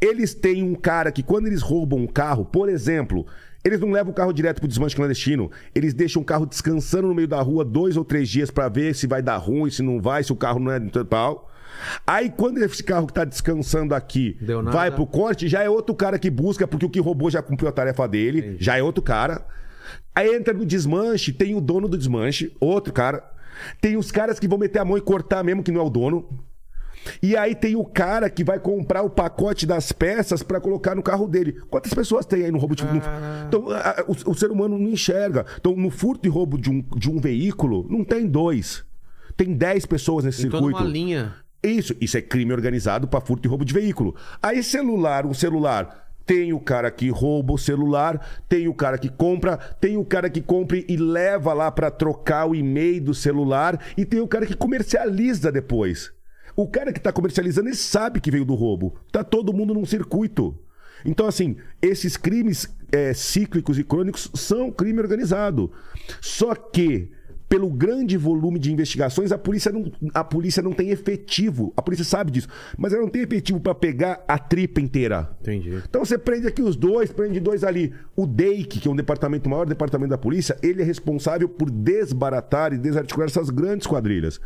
Eles têm um cara que, quando eles roubam um carro, por exemplo, eles não levam o carro direto pro desmanche clandestino. Eles deixam o carro descansando no meio da rua dois ou três dias para ver se vai dar ruim, se não vai, se o carro não é tal. Aí quando esse carro que tá descansando aqui vai pro corte, já é outro cara que busca, porque o que roubou já cumpriu a tarefa dele, já é outro cara. Aí entra no desmanche, tem o dono do desmanche, outro cara. Tem os caras que vão meter a mão e cortar mesmo que não é o dono. E aí tem o cara que vai comprar o pacote das peças para colocar no carro dele. Quantas pessoas tem aí no roubo de no... Então, a- o, o ser humano não enxerga. Então, no furto e roubo de um, de um veículo, não tem dois. Tem dez pessoas nesse Tem toda circuito. uma linha. Isso, isso é crime organizado para furto e roubo de veículo. Aí celular, um celular, tem o cara que rouba o celular, tem o cara que compra, tem o cara que compra e leva lá para trocar o e-mail do celular e tem o cara que comercializa depois. O cara que está comercializando, ele sabe que veio do roubo. Tá todo mundo num circuito. Então, assim, esses crimes é, cíclicos e crônicos são crime organizado. Só que, pelo grande volume de investigações, a polícia não, a polícia não tem efetivo. A polícia sabe disso. Mas ela não tem efetivo para pegar a tripa inteira. Entendi. Então você prende aqui os dois, prende dois ali. O DEIC, que é um departamento o maior departamento da polícia, ele é responsável por desbaratar e desarticular essas grandes quadrilhas.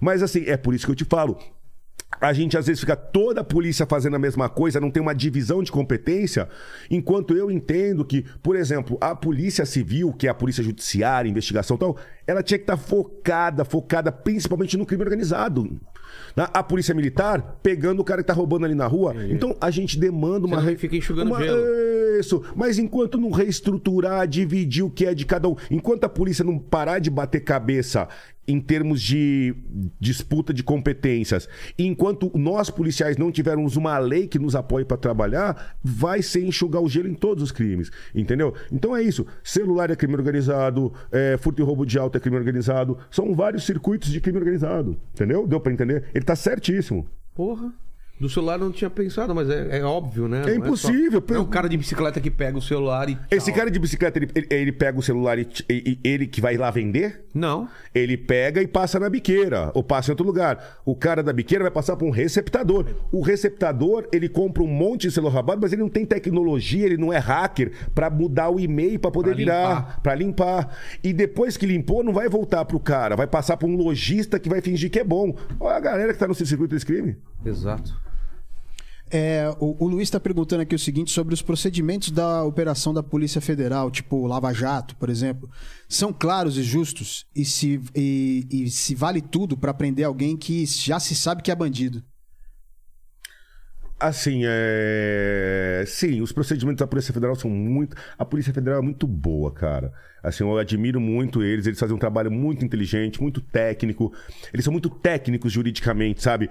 Mas assim, é por isso que eu te falo. A gente às vezes fica toda a polícia fazendo a mesma coisa, não tem uma divisão de competência, enquanto eu entendo que, por exemplo, a polícia civil, que é a polícia judiciária, investigação e tal, ela tinha que estar focada, focada principalmente no crime organizado. A polícia militar pegando o cara que tá roubando ali na rua. Então a gente demanda uma. Você fica enxugando uma- gelo. Isso. Mas enquanto não reestruturar, dividir o que é de cada um, enquanto a polícia não parar de bater cabeça em termos de disputa de competências, enquanto nós policiais não tivermos uma lei que nos apoie para trabalhar, vai ser enxugar o gelo em todos os crimes, entendeu? Então é isso. Celular é crime organizado, é, furto e roubo de auto é crime organizado, são vários circuitos de crime organizado, entendeu? Deu para entender? Ele tá certíssimo. Porra. Do celular eu não tinha pensado, mas é, é óbvio, né? Não só- impossível, é o cara de bicicleta que pega o celular e. Esse tchau. cara de bicicleta, ele, ele- pega o celular e, e- ele que vai lá vender? Não. Ele pega e passa na biqueira, ou passa em outro lugar. O cara da biqueira vai passar para um receptador. O receptador, ele compra um monte de celular roubado, mas ele não tem tecnologia, ele não é hacker para mudar o e-mail para poder Pra virar, para limpar. E depois que limpou, não vai voltar pro cara, vai passar para um lojista que vai fingir que é bom. Olha a galera que tá no circuito desse crime. Exato. É, o, o Luiz está perguntando aqui o seguinte sobre os procedimentos da operação da Polícia Federal, tipo Lava Jato, por exemplo. São claros e justos? E se, e, e se vale tudo para prender alguém que já se sabe que é bandido? Assim, é. Sim, os procedimentos da Polícia Federal são muito. A Polícia Federal é muito boa, cara. Assim, eu admiro muito eles. Eles fazem um trabalho muito inteligente, muito técnico. Eles são muito técnicos juridicamente, sabe?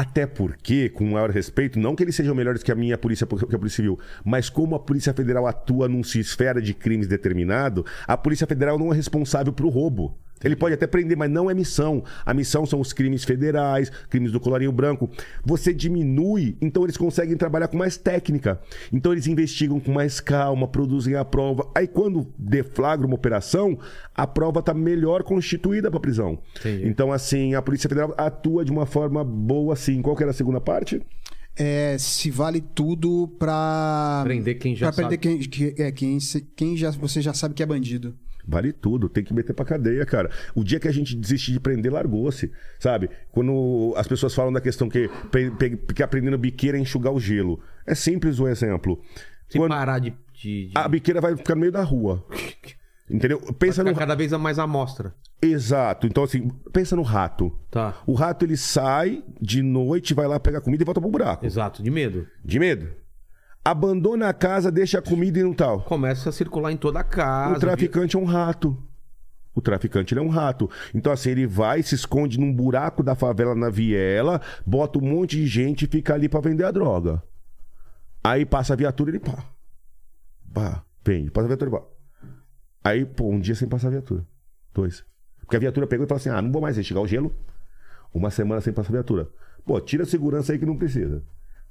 Até porque, com o maior respeito, não que eles sejam melhores que a minha polícia, que a Polícia Civil, mas como a Polícia Federal atua num esfera de crimes determinado, a Polícia Federal não é responsável pro roubo. Ele pode até prender, mas não é missão. A missão são os crimes federais, crimes do colarinho branco. Você diminui, então eles conseguem trabalhar com mais técnica. Então eles investigam com mais calma, produzem a prova. Aí quando deflagra uma operação, a prova está melhor constituída para prisão. Entendi. Então assim, a Polícia Federal atua de uma forma boa assim. Qual que era a segunda parte? É, se vale tudo para Prender quem já pra prender sabe. quem, que- é, quem, quem já, você já sabe que é bandido. Vale tudo, tem que meter pra cadeia, cara. O dia que a gente desistir de prender, largou-se, sabe? Quando as pessoas falam da questão que pe- pe- ficar prendendo biqueira é enxugar o gelo. É simples o exemplo. Se Quando parar de. de, de... a biqueira vai ficar no meio da rua. [laughs] Entendeu? Pensa no. cada vez mais amostra. Exato. Então, assim, pensa no rato. Tá. O rato ele sai de noite, vai lá pegar comida e volta pro buraco. Exato, de medo. De medo. Abandona a casa, deixa a comida e não tal. Começa a circular em toda a casa. O traficante é um rato. O traficante é um rato. Então, assim, ele vai, se esconde num buraco da favela na viela, bota um monte de gente e fica ali pra vender a droga. Aí passa a viatura, ele pá. Pá, vem. Passa a viatura, ele pá. Aí, pô, um dia sem passar a viatura. Dois. Porque a viatura pegou e falou assim: ah, não vou mais investigar o gelo. Uma semana sem passar a viatura. Pô, tira a segurança aí que não precisa.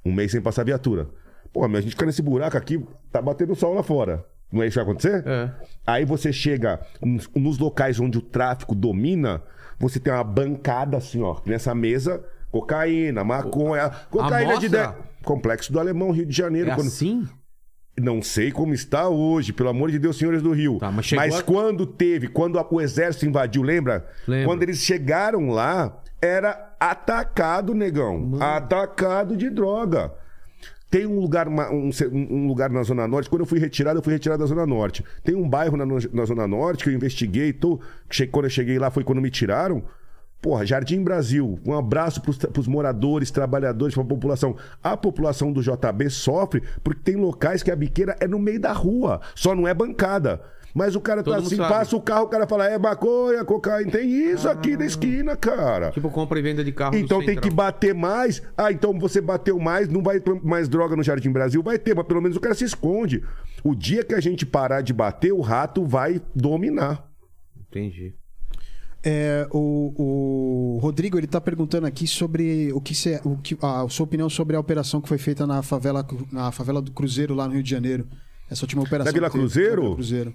Um mês sem passar a viatura. Pô, mas a gente fica nesse buraco aqui, tá batendo sol lá fora. Não é isso que vai acontecer? É. Aí você chega nos, nos locais onde o tráfico domina, você tem uma bancada assim, ó, nessa mesa, cocaína, maconha, cocaína de. Complexo do Alemão, Rio de Janeiro. É quando- assim? Não sei como está hoje, pelo amor de Deus, senhores do Rio. Tá, mas chegou a- quando teve, quando o exército invadiu, lembra? Lembro. Quando eles chegaram lá, era atacado, negão. Atacado de droga. Tem um lugar, um, um lugar na Zona Norte. Quando eu fui retirado, eu fui retirado da Zona Norte. Tem um bairro na, na Zona Norte que eu investiguei. Tô, quando eu cheguei lá foi quando me tiraram. Porra, Jardim Brasil, um abraço pros, pros moradores, trabalhadores, pra população. A população do JB sofre porque tem locais que a biqueira é no meio da rua, só não é bancada. Mas o cara Todo tá assim, sabe. passa o carro, o cara fala, é maconha, cocaína, tem isso aqui na esquina, cara. Tipo compra e venda de carro Então tem que bater mais. Ah, então você bateu mais, não vai ter mais droga no Jardim Brasil? Vai ter, mas pelo menos o cara se esconde. O dia que a gente parar de bater, o rato vai dominar. Entendi. É, o, o Rodrigo ele tá perguntando aqui sobre o que, cê, o que a sua opinião sobre a operação que foi feita na favela na favela do Cruzeiro lá no Rio de Janeiro. Essa última operação. Da Vila teve, Cruzeiro? da Vila Cruzeiro.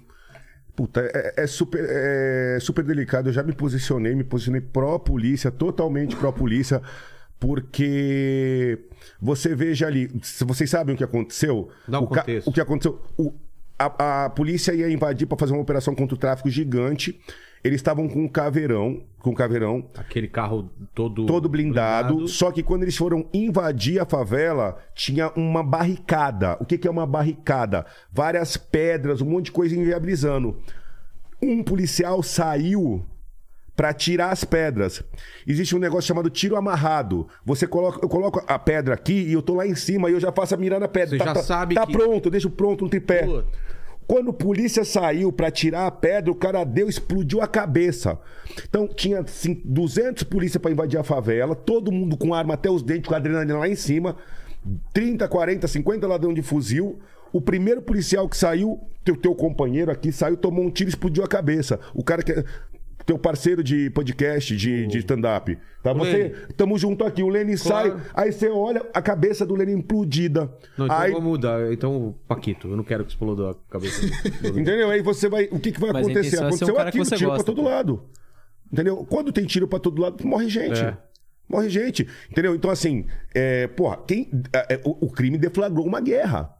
Puta, é, é super, é super delicado. Eu já me posicionei, me posicionei pró-polícia, totalmente pró-polícia, porque você veja ali, se vocês sabem o que aconteceu, Dá um o, contexto. o que aconteceu, o- a, a polícia ia invadir para fazer uma operação contra o tráfico gigante. Eles estavam com um caveirão, com um caveirão Aquele carro todo... todo blindado, Só que quando eles foram invadir a favela, tinha uma barricada. O que, que é uma barricada? Várias pedras, um monte de coisa inviabilizando. Um policial saiu para tirar as pedras. Existe um negócio chamado tiro amarrado. Você coloca, eu coloco a pedra aqui e eu tô lá em cima e eu já faço a mirar na pedra. Você tá, já tá- sabe tá que- pronto, eu deixo pronto um tripé. Puta. Quando o polícia saiu pra tirar a pedra, o cara deu, explodiu a cabeça. Então tinha assim, 200 polícia pra invadir a favela, todo mundo com arma até os dentes, com a adrenalina lá em cima, 30, 40, 50 ladrão de fuzil. O primeiro policial que saiu, teu, teu companheiro aqui, saiu, tomou um tiro e explodiu a cabeça. O cara que teu parceiro de podcast, de, de stand-up. Tá? O Você, Lene. tamo junto aqui. O Lenin Claro. sai, aí você olha a cabeça do Lenin implodida. Não, então aí, vamos mudar. Então, Paquito, eu não quero que exploda a cabeça. do- [laughs] Entendeu? Aí você vai. O que, que vai Mas a acontecer? intenção é ser um Aconteceu cara que aquilo, você tiro gosta, pra todo pô. lado. Entendeu? Quando tem tiro pra todo lado, morre gente. É. Morre gente. Entendeu? Então, assim, é, porra, quem, é, é, o, o crime deflagrou uma guerra.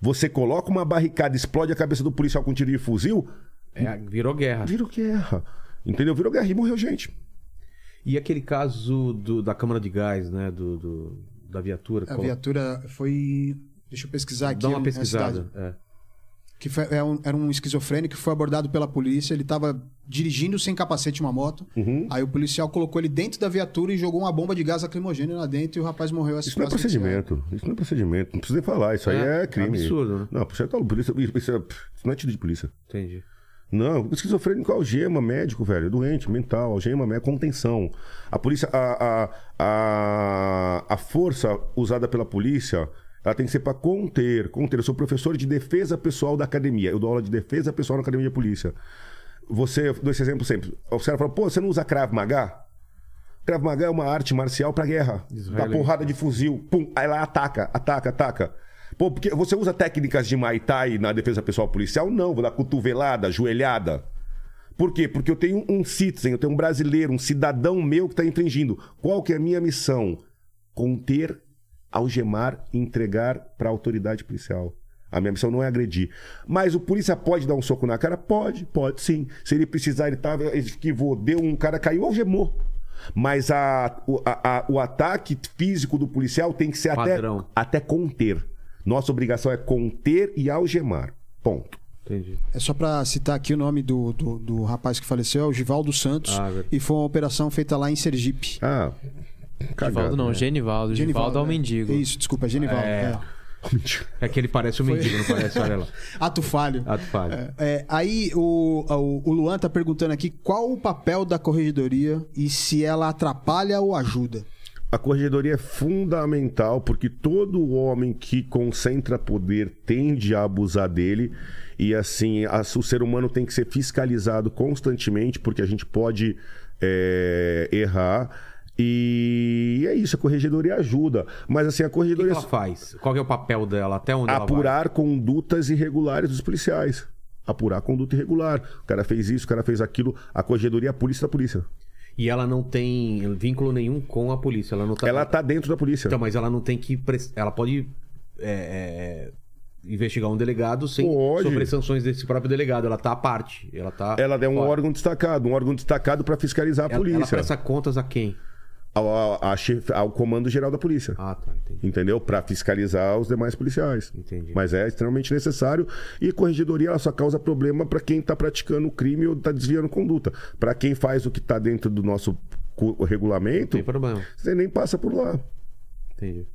Você coloca uma barricada, explode a cabeça do policial com tiro de fuzil, É, virou guerra. virou guerra. Entendeu? Virou guerra e morreu gente. E aquele caso do- da câmara de gás, né? Do, do- da viatura. A Colo- viatura foi. Deixa eu pesquisar aqui. Dá uma pesquisada. cidade. é. Que foi- é um- era um esquizofrênico que foi abordado pela polícia. Ele estava dirigindo sem capacete uma moto. Uhum. Aí o policial colocou ele dentro da viatura e jogou uma bomba de gás lacrimogêneo lá dentro e o rapaz morreu Isso não é procedimento. Isso não é procedimento. Não precisa nem falar. Isso aí É, é crime. absurdo, né? Não, tá polícia. Isso, é- isso não é tiro de polícia. Entendi. Não, esquizofrênico é algema, médico, velho. Doente, mental, algema, é contenção. A polícia, a, a, a, a força usada pela polícia, ela tem que ser para conter, conter. Eu sou professor de defesa pessoal da academia. Eu dou aula de defesa pessoal na academia de polícia. Você, eu dou esse exemplo sempre. O cara fala, pô, você não usa Krav Maga? Krav Maga é uma arte marcial pra guerra. Dá Israelense. porrada de fuzil, pum, aí ela ataca, ataca, ataca. Pô, porque você usa técnicas de Muay Thai na defesa pessoal policial? Não, vou dar cotovelada, joelhada. Por quê? Porque eu tenho um citizen, eu tenho um brasileiro, um cidadão meu que está infringindo. Qual que é a minha missão? Conter, algemar e entregar para a autoridade policial. A minha missão não é agredir. Mas o polícia pode dar um soco na cara? Pode, pode sim. Se ele precisar, ele tava, ele esquivou, deu um cara caiu, algemou. Mas a, o, a- a- o ataque físico do policial tem que ser até, Padrão. até conter. Nossa obrigação é conter e algemar. Ponto. Entendi. É só pra citar aqui o nome do, do, do rapaz que faleceu, é o Givaldo Santos. Ah, e foi uma operação feita lá em Sergipe. Ah, cagado. Givaldo não, Genivaldo. Givaldo é o né? mendigo. Isso, desculpa, é Genivaldo. É. é. É que ele parece um mendigo, não parece? Olha lá. [laughs] Ato falho. Ato falho. É, é, aí o, o, o Luan tá perguntando aqui qual o papel da corregedoria e se ela atrapalha ou ajuda. A corregedoria é fundamental porque todo homem que concentra poder tende a abusar dele. E assim, a- o ser humano tem que ser fiscalizado constantemente, porque a gente pode é, errar. E é isso, a corregedoria ajuda. Mas assim, a O que, que corregedoria ela faz? Qual é o papel dela? Até onde apurar condutas irregulares dos policiais. Apurar conduta irregular. O cara fez isso, o cara fez aquilo. A corregedoria é a polícia da polícia. E ela não tem vínculo nenhum com a polícia. Ela não tá... Ela tá dentro da polícia. Então, mas ela não tem que. pres- Ela pode é, é, investigar um delegado sem Pode. sofrer sanções desse próprio delegado. Ela tá à parte. Ela tá. Ela é um fora. órgão destacado, um órgão destacado para fiscalizar a Ela, polícia. ela presta contas a quem? Ao, ao- ao comando geral da polícia. Ah, tá, entendi. Entendeu? Para fiscalizar os demais policiais. Entendi. Mas é extremamente necessário. E corregedoria ela só causa problema para quem está praticando o crime ou está desviando conduta. Para quem faz o que está dentro do nosso regulamento, Tem problema. você nem passa por lá. Entendi.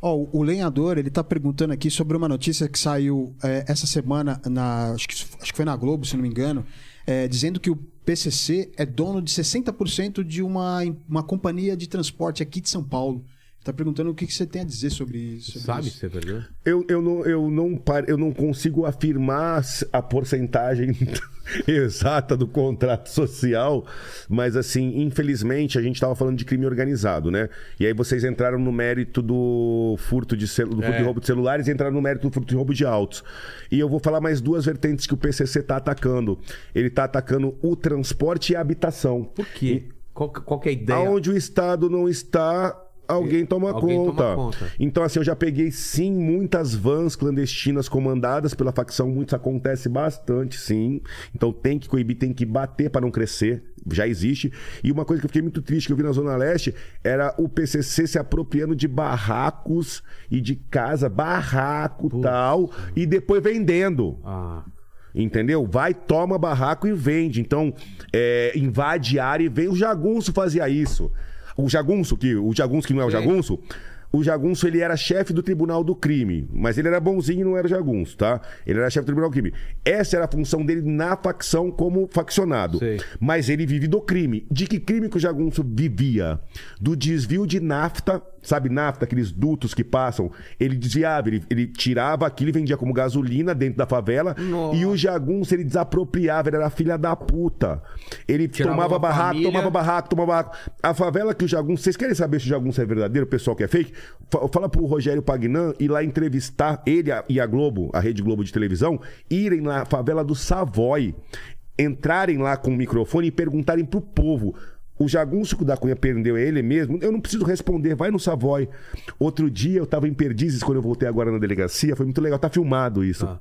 Ó, o- o lenhador, ele tá perguntando aqui sobre uma notícia que saiu é, essa semana, na, acho, que, acho que foi na Globo, se não me engano, é, dizendo que o PCC é dono de 60% de uma, uma companhia de transporte aqui de São Paulo. Tá perguntando o que, que você tem a dizer sobre isso. sobre Sabe isso. verdade? Eu, eu, não, eu, não, par- eu não consigo afirmar a porcentagem [laughs] exata do contrato social, mas assim, infelizmente, a gente estava falando de crime organizado, né? E aí vocês entraram no mérito do furto de, celu- do furto É. e roubo de celulares e entraram no mérito do furto e roubo de autos. E eu vou falar mais duas vertentes que o PCC está atacando. Ele está atacando o transporte e a habitação. Por quê? Qual, qual que é a ideia? Aonde o Estado não está, alguém toma Alguém toma conta. conta. Então, assim, eu já peguei sim muitas vans clandestinas comandadas pela facção. Muito acontece bastante, sim. Então tem que coibir, tem que bater para não crescer. Já existe. E uma coisa que eu fiquei muito triste que eu vi na Zona Leste era o PCC se apropriando de barracos e de casa, barraco tal, e depois vendendo. Ah, Entendeu? Vai, toma barraco e vende. Então, é, invade área e vem. O Jagunço fazia isso. O Jagunço, que, o Jagunço que não é o. Jagunço, o Jagunço ele era chefe do Tribunal do Crime. Mas ele era bonzinho e não era Jagunço, tá? Ele era chefe do Tribunal do Crime. Essa era a função dele na facção como faccionado. Sei. Mas ele vive do crime. De que crime que o Jagunço vivia? Do desvio de nafta, sabe, nafta, aqueles dutos que passam. Ele desviava, ele, ele tirava aquilo e vendia como gasolina dentro da favela. Nossa. E o Jagunço ele desapropriava, ele era filha da puta. Ele Tirava tomava barraco, família. tomava barraco, tomava barraco. A favela que o Jagunço. Vocês querem saber se o Jagunço é verdadeiro, o pessoal que é fake? Fa- Fala pro Rogério Pagnan ir lá entrevistar ele e a Globo, a Rede Globo de televisão, irem na favela do Savoy, entrarem lá com o microfone e perguntarem pro povo. O jagunço da Cunha prendeu é ele mesmo? Eu não preciso responder, vai no Savoy. Outro dia eu tava em Perdizes, quando eu voltei agora na delegacia, foi muito legal, tá filmado isso. Tá.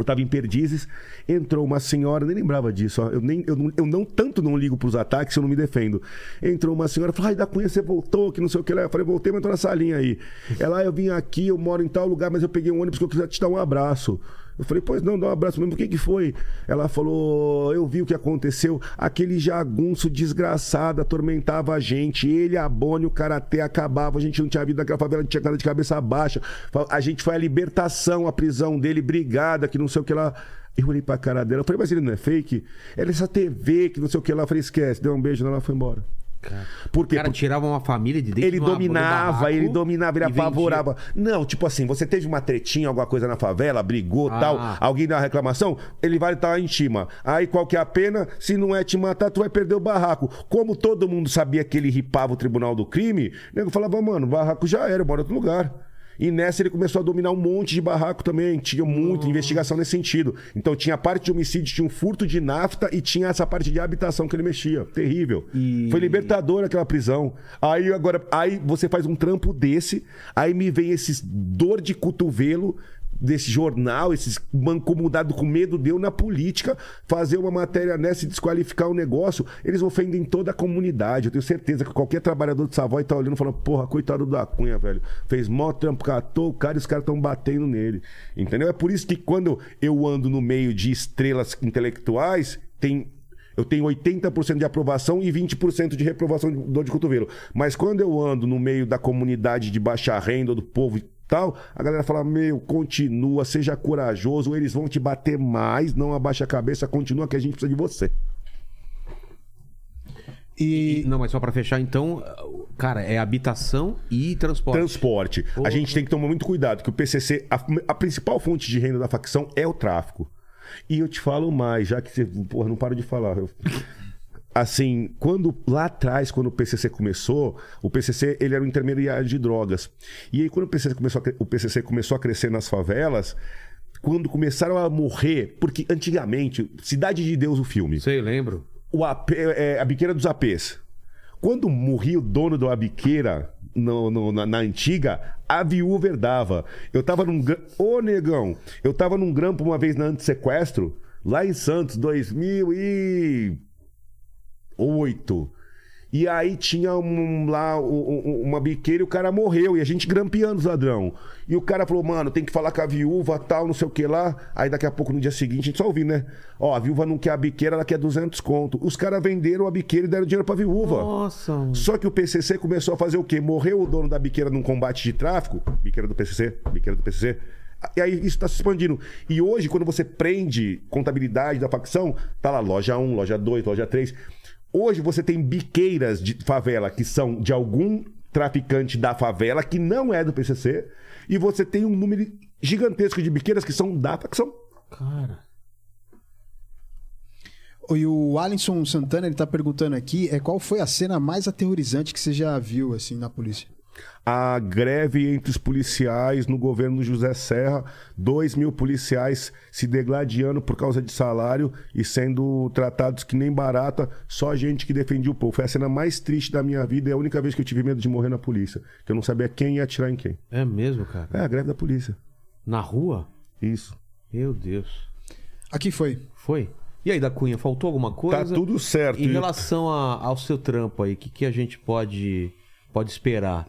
Eu tava em Perdizes, entrou uma senhora, nem lembrava disso, ó. Eu, nem, eu, não, eu não tanto não ligo pros ataques, eu não me defendo. Entrou uma senhora, falou, ai, da Cunha, você voltou, que não sei o que lá. Eu falei, voltei, mas tô na salinha aí. Ela, "Ah, eu vim aqui, eu moro em tal lugar, mas eu peguei um ônibus que eu queria te dar um abraço. Eu falei, pois não, dá um abraço mesmo. O que que foi? Ela falou, eu vi o que aconteceu. Aquele jagunço desgraçado atormentava a gente. Ele, a Boni, o Karatê acabava. A gente não tinha vida naquela favela, a gente tinha cara de cabeça baixa. A gente foi a libertação, a prisão dele, brigada, que não sei o que lá. Eu olhei pra cara dela, eu falei, mas ele não é fake? Ela é essa TV, que não sei o que lá. Eu falei, esquece, deu um beijo nela, ela foi embora. Por o quê? cara Porque- tirava uma família de dentro ele de uma- dominava, ele dominava, ele e vendia. apavorava. Não, tipo assim, você teve uma tretinha, alguma coisa na favela, brigou, Ah. tal, alguém dá uma reclamação, ele vai estar em cima. Aí qual que é a pena? Se não é te matar, tu vai perder o barraco. Como todo mundo sabia que ele ripava o tribunal do crime, o nego falava, mano, o barraco já era, bora outro lugar. E nessa ele começou a dominar um monte de barraco também. Tinha muita investigação nesse sentido. Então tinha a parte de homicídio, tinha um furto de nafta e tinha essa parte de habitação que ele mexia. Terrível. E- Foi libertador aquela prisão. Aí agora, aí você faz um trampo desse, aí me vem esses dor de cotovelo desse jornal, esses mancomunados com medo de eu na política fazer uma matéria nessa e desqualificar o negócio, eles ofendem toda a comunidade. Eu tenho certeza que qualquer trabalhador de Savoy tá olhando e falando, porra, coitado da Cunha, velho. Fez mó trampo, catou o cara e os caras estão batendo nele. Entendeu? É por isso que quando eu ando no meio de estrelas intelectuais, tem eu tenho 80% de aprovação e 20% de reprovação de dor de cotovelo. Mas quando eu ando no meio da comunidade de baixa renda, do povo tal, a galera fala: Meu, continua, seja corajoso, eles vão te bater mais, não abaixa a cabeça, continua que a gente precisa de você. E, Não, mas só pra fechar, então, Cara, é habitação e transporte. Transporte. A gente tem que tomar muito cuidado, que o PCC, a, a principal fonte de renda da facção é o tráfico. E eu te falo mais, já que você, porra, não paro de falar. Eu- Assim, quando lá atrás, quando o PCC começou, o PCC ele era um intermediário de drogas. E aí quando o PCC começou a, o PCC começou a crescer nas favelas, quando começaram a morrer, porque antigamente, Cidade de Deus o filme, Sei, lembro. o AP, é, a biqueira dos APs. Quando morria o dono da biqueira no- no- na, na antiga, a viúva herdava. Eu tava num. Ô, negão! Eu tava num grampo uma vez na antissequestro, lá em Santos, 2008. E aí tinha um, lá um- um- uma biqueira e o cara morreu. E a gente grampeando os ladrão. E o cara falou, mano, tem que falar com a viúva, tal, não sei o que lá. Aí daqui a pouco, no dia seguinte, a gente só ouviu, né? Ó, a viúva não quer a biqueira, ela quer 200 conto. Os caras venderam a biqueira e deram dinheiro pra viúva. Nossa. Só que o PCC começou a fazer o quê? Morreu o dono da biqueira num combate de tráfico. Biqueira do PCC, biqueira do PCC. E aí isso está se expandindo. E hoje, quando você prende contabilidade da facção, tá lá loja 1, loja 2, loja 3. Hoje você tem biqueiras de favela que são de algum traficante da favela que não é do PCC. E você tem um número gigantesco de biqueiras que são da facção. Cara. E o Alisson Santana, ele tá perguntando aqui, é qual foi a cena mais aterrorizante que você já viu, assim, na polícia? A greve entre os policiais no governo José Serra, dois mil policiais se degladiando por causa de salário e sendo tratados que nem barata, só gente que defendia o povo. Foi a cena mais triste da minha vida e a única vez que eu tive medo de morrer na polícia, que eu não sabia quem ia atirar em quem. É mesmo, cara? É a greve da polícia. Na rua? Isso. Meu Deus. Aqui foi. Foi? E aí, da Cunha, faltou alguma coisa? Tá tudo certo. Em relação a- ao seu trampo aí, o que, que a gente pode, pode esperar?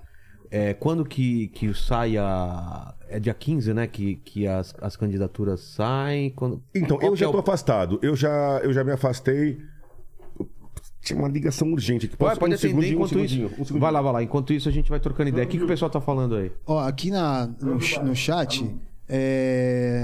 É, quando que, que sai a. É dia 15, né? Que, que as, as candidaturas saem. Quando... Então, qual eu que já é o- tô afastado. Eu já, eu já me afastei. Tinha uma ligação urgente aqui. Pode, pode um atender um enquanto segundinho, isso. um segundinho. vai lá, vai lá. Enquanto isso, a gente vai trocando ideia. O que, que o pessoal tá falando aí? Ó, aqui na, no, no chat, é...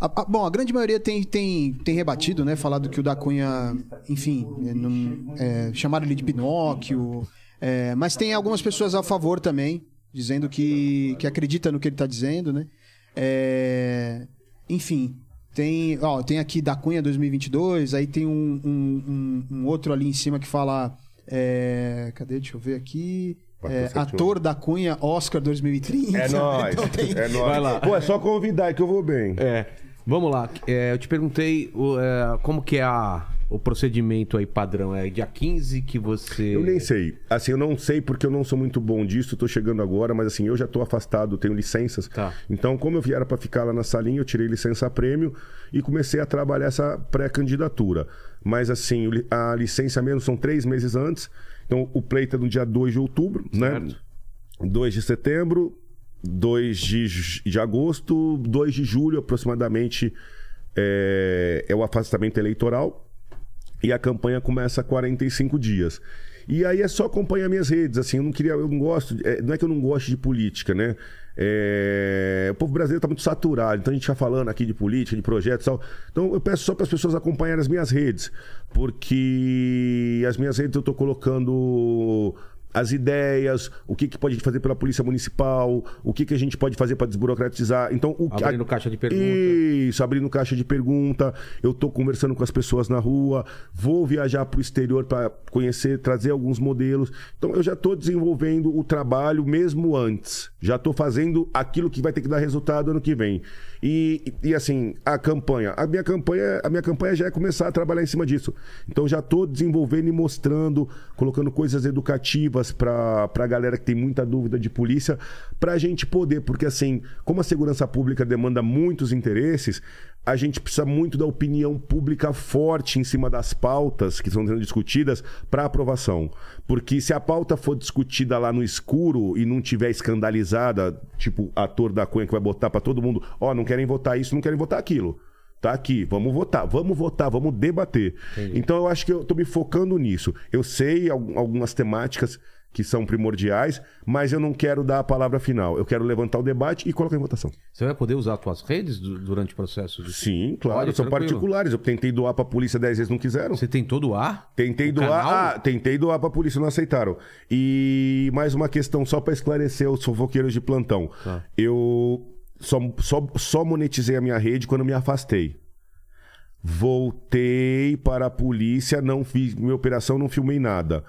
a- a- bom, a grande maioria tem, tem, tem rebatido, né? Falado que o da Cunha, enfim, é, não- é, chamaram ele de Pinóquio. É, mas tem algumas pessoas a favor também, dizendo que, que acredita no que ele tá dizendo, né? É, enfim, tem, ó, tem aqui da Cunha 2022, aí tem um, um, um- um outro ali em cima que fala. é, cadê? Deixa eu ver aqui. É, ator da Cunha Oscar 2030. É [laughs] nóis. Então tem- É nóis. Vai lá. Pô, é só convidar que eu vou bem. É. Vamos lá. É, eu te perguntei é, como que é a, o procedimento aí padrão. É dia 15 que você. Eu nem sei. Assim, eu não sei porque eu não sou muito bom disso, tô chegando agora, mas assim, eu já tô afastado, tenho licenças. Tá. Então, como eu viera para ficar lá na salinha, eu tirei licença prêmio e comecei a trabalhar essa pré-candidatura. Mas assim, a licença mesmo são três meses antes. Então, o pleito é no dia 2 de outubro, né? Certo. 2 de setembro, 2 de, de agosto, 2 de julho aproximadamente é, é o afastamento eleitoral e a campanha começa a 45 dias. E aí é só acompanhar minhas redes, assim, eu não queria, eu não gosto, é, não é que eu não gosto de política, né? É, o povo brasileiro está muito saturado, então a gente fica falando aqui de política, de projetos e tal. Então eu peço só para as pessoas acompanharem as minhas redes, porque as minhas redes eu estou colocando as ideias, o que, que pode fazer pela polícia municipal, o que, que a gente pode fazer para desburocratizar. Então, o que- Abrindo caixa de pergunta. Isso, abrindo caixa de pergunta. Eu tô conversando com as pessoas na rua, vou viajar para o exterior para conhecer, trazer alguns modelos. Então, eu já estou desenvolvendo o trabalho mesmo antes. Já estou fazendo aquilo que vai ter que dar resultado ano que vem. E, e assim, a campanha, a minha campanha, a minha campanha já é começar a trabalhar em cima disso. Então, já estou desenvolvendo e mostrando, colocando coisas educativas para a galera que tem muita dúvida de polícia, para a gente poder, porque assim, como a segurança pública demanda muitos interesses, a gente precisa muito da opinião pública forte em cima das pautas que estão sendo discutidas para aprovação. Porque se a pauta for discutida lá no escuro e não tiver escandalizada, tipo ator da Cunha que vai botar para todo mundo, ó, não querem votar isso, não querem votar aquilo. Tá aqui, vamos votar, vamos votar, vamos debater. Então eu acho que eu tô me focando nisso. Eu sei al- algumas temáticas que são primordiais, mas eu não quero dar a palavra final. Eu quero levantar o debate e colocar em votação. Você vai poder usar as suas redes du- durante o processo? De... Sim, claro, Olha, são tranquilo. particulares. Eu tentei doar pra polícia 10 vezes, não quiseram. Você tem todo o ar? Tentei O doar, canal? ah, tentei doar pra polícia, não aceitaram. E mais uma questão só pra esclarecer os fofoqueiros de plantão. Tá. Eu só, só, só monetizei a minha rede quando me afastei. Voltei para a polícia, não fiz minha operação, não filmei nada.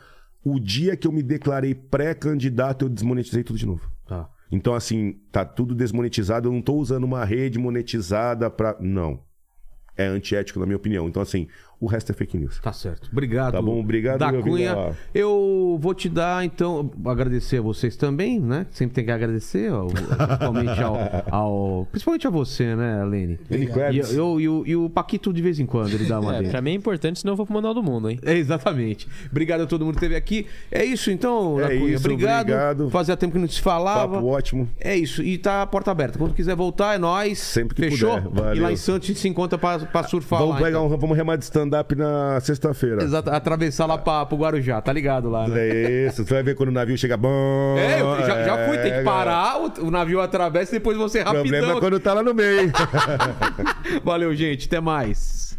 O dia que eu me declarei pré-candidato, eu desmonetizei tudo de novo. Tá. Então, assim, tá tudo desmonetizado. Eu não tô usando uma rede monetizada pra. Não. É antiético, na minha opinião. Então, assim, o resto é fake news. Tá certo. Obrigado. Tá bom, obrigado, Da Cunha. Eu vou te dar, então, agradecer a vocês também, né? Sempre tem que agradecer, ó, principalmente ao, ao- Principalmente a você, né, Lene? Ele E, Krebs. eu, e, o, e o Paquito, de vez em quando, ele dá uma [laughs] É, dele. pra mim é importante, senão eu vou pro Manual do Mundo, hein? É, exatamente. Obrigado a todo mundo que esteve aqui. É isso, então, É Cunha. isso, obrigado. obrigado. Fazia tempo que não se falava. Papo ótimo. É isso. E tá a porta aberta. Quando quiser voltar, é nóis. Sempre que Fechou? puder. Valeu. E lá em Santos a gente se encontra pra, pra surfar Vamos lá. pegar então. um, vamos remar de stand-up na sexta-feira. Exato, atravessar lá pra, pro Guarujá, tá ligado lá, né? É isso. Você vai ver quando o navio chega bom. É, eu já, já fui, tem que É, parar, o, o navio atravessa e depois você O problema rapidão. é quando tá lá no meio. [laughs] Valeu, gente, até mais.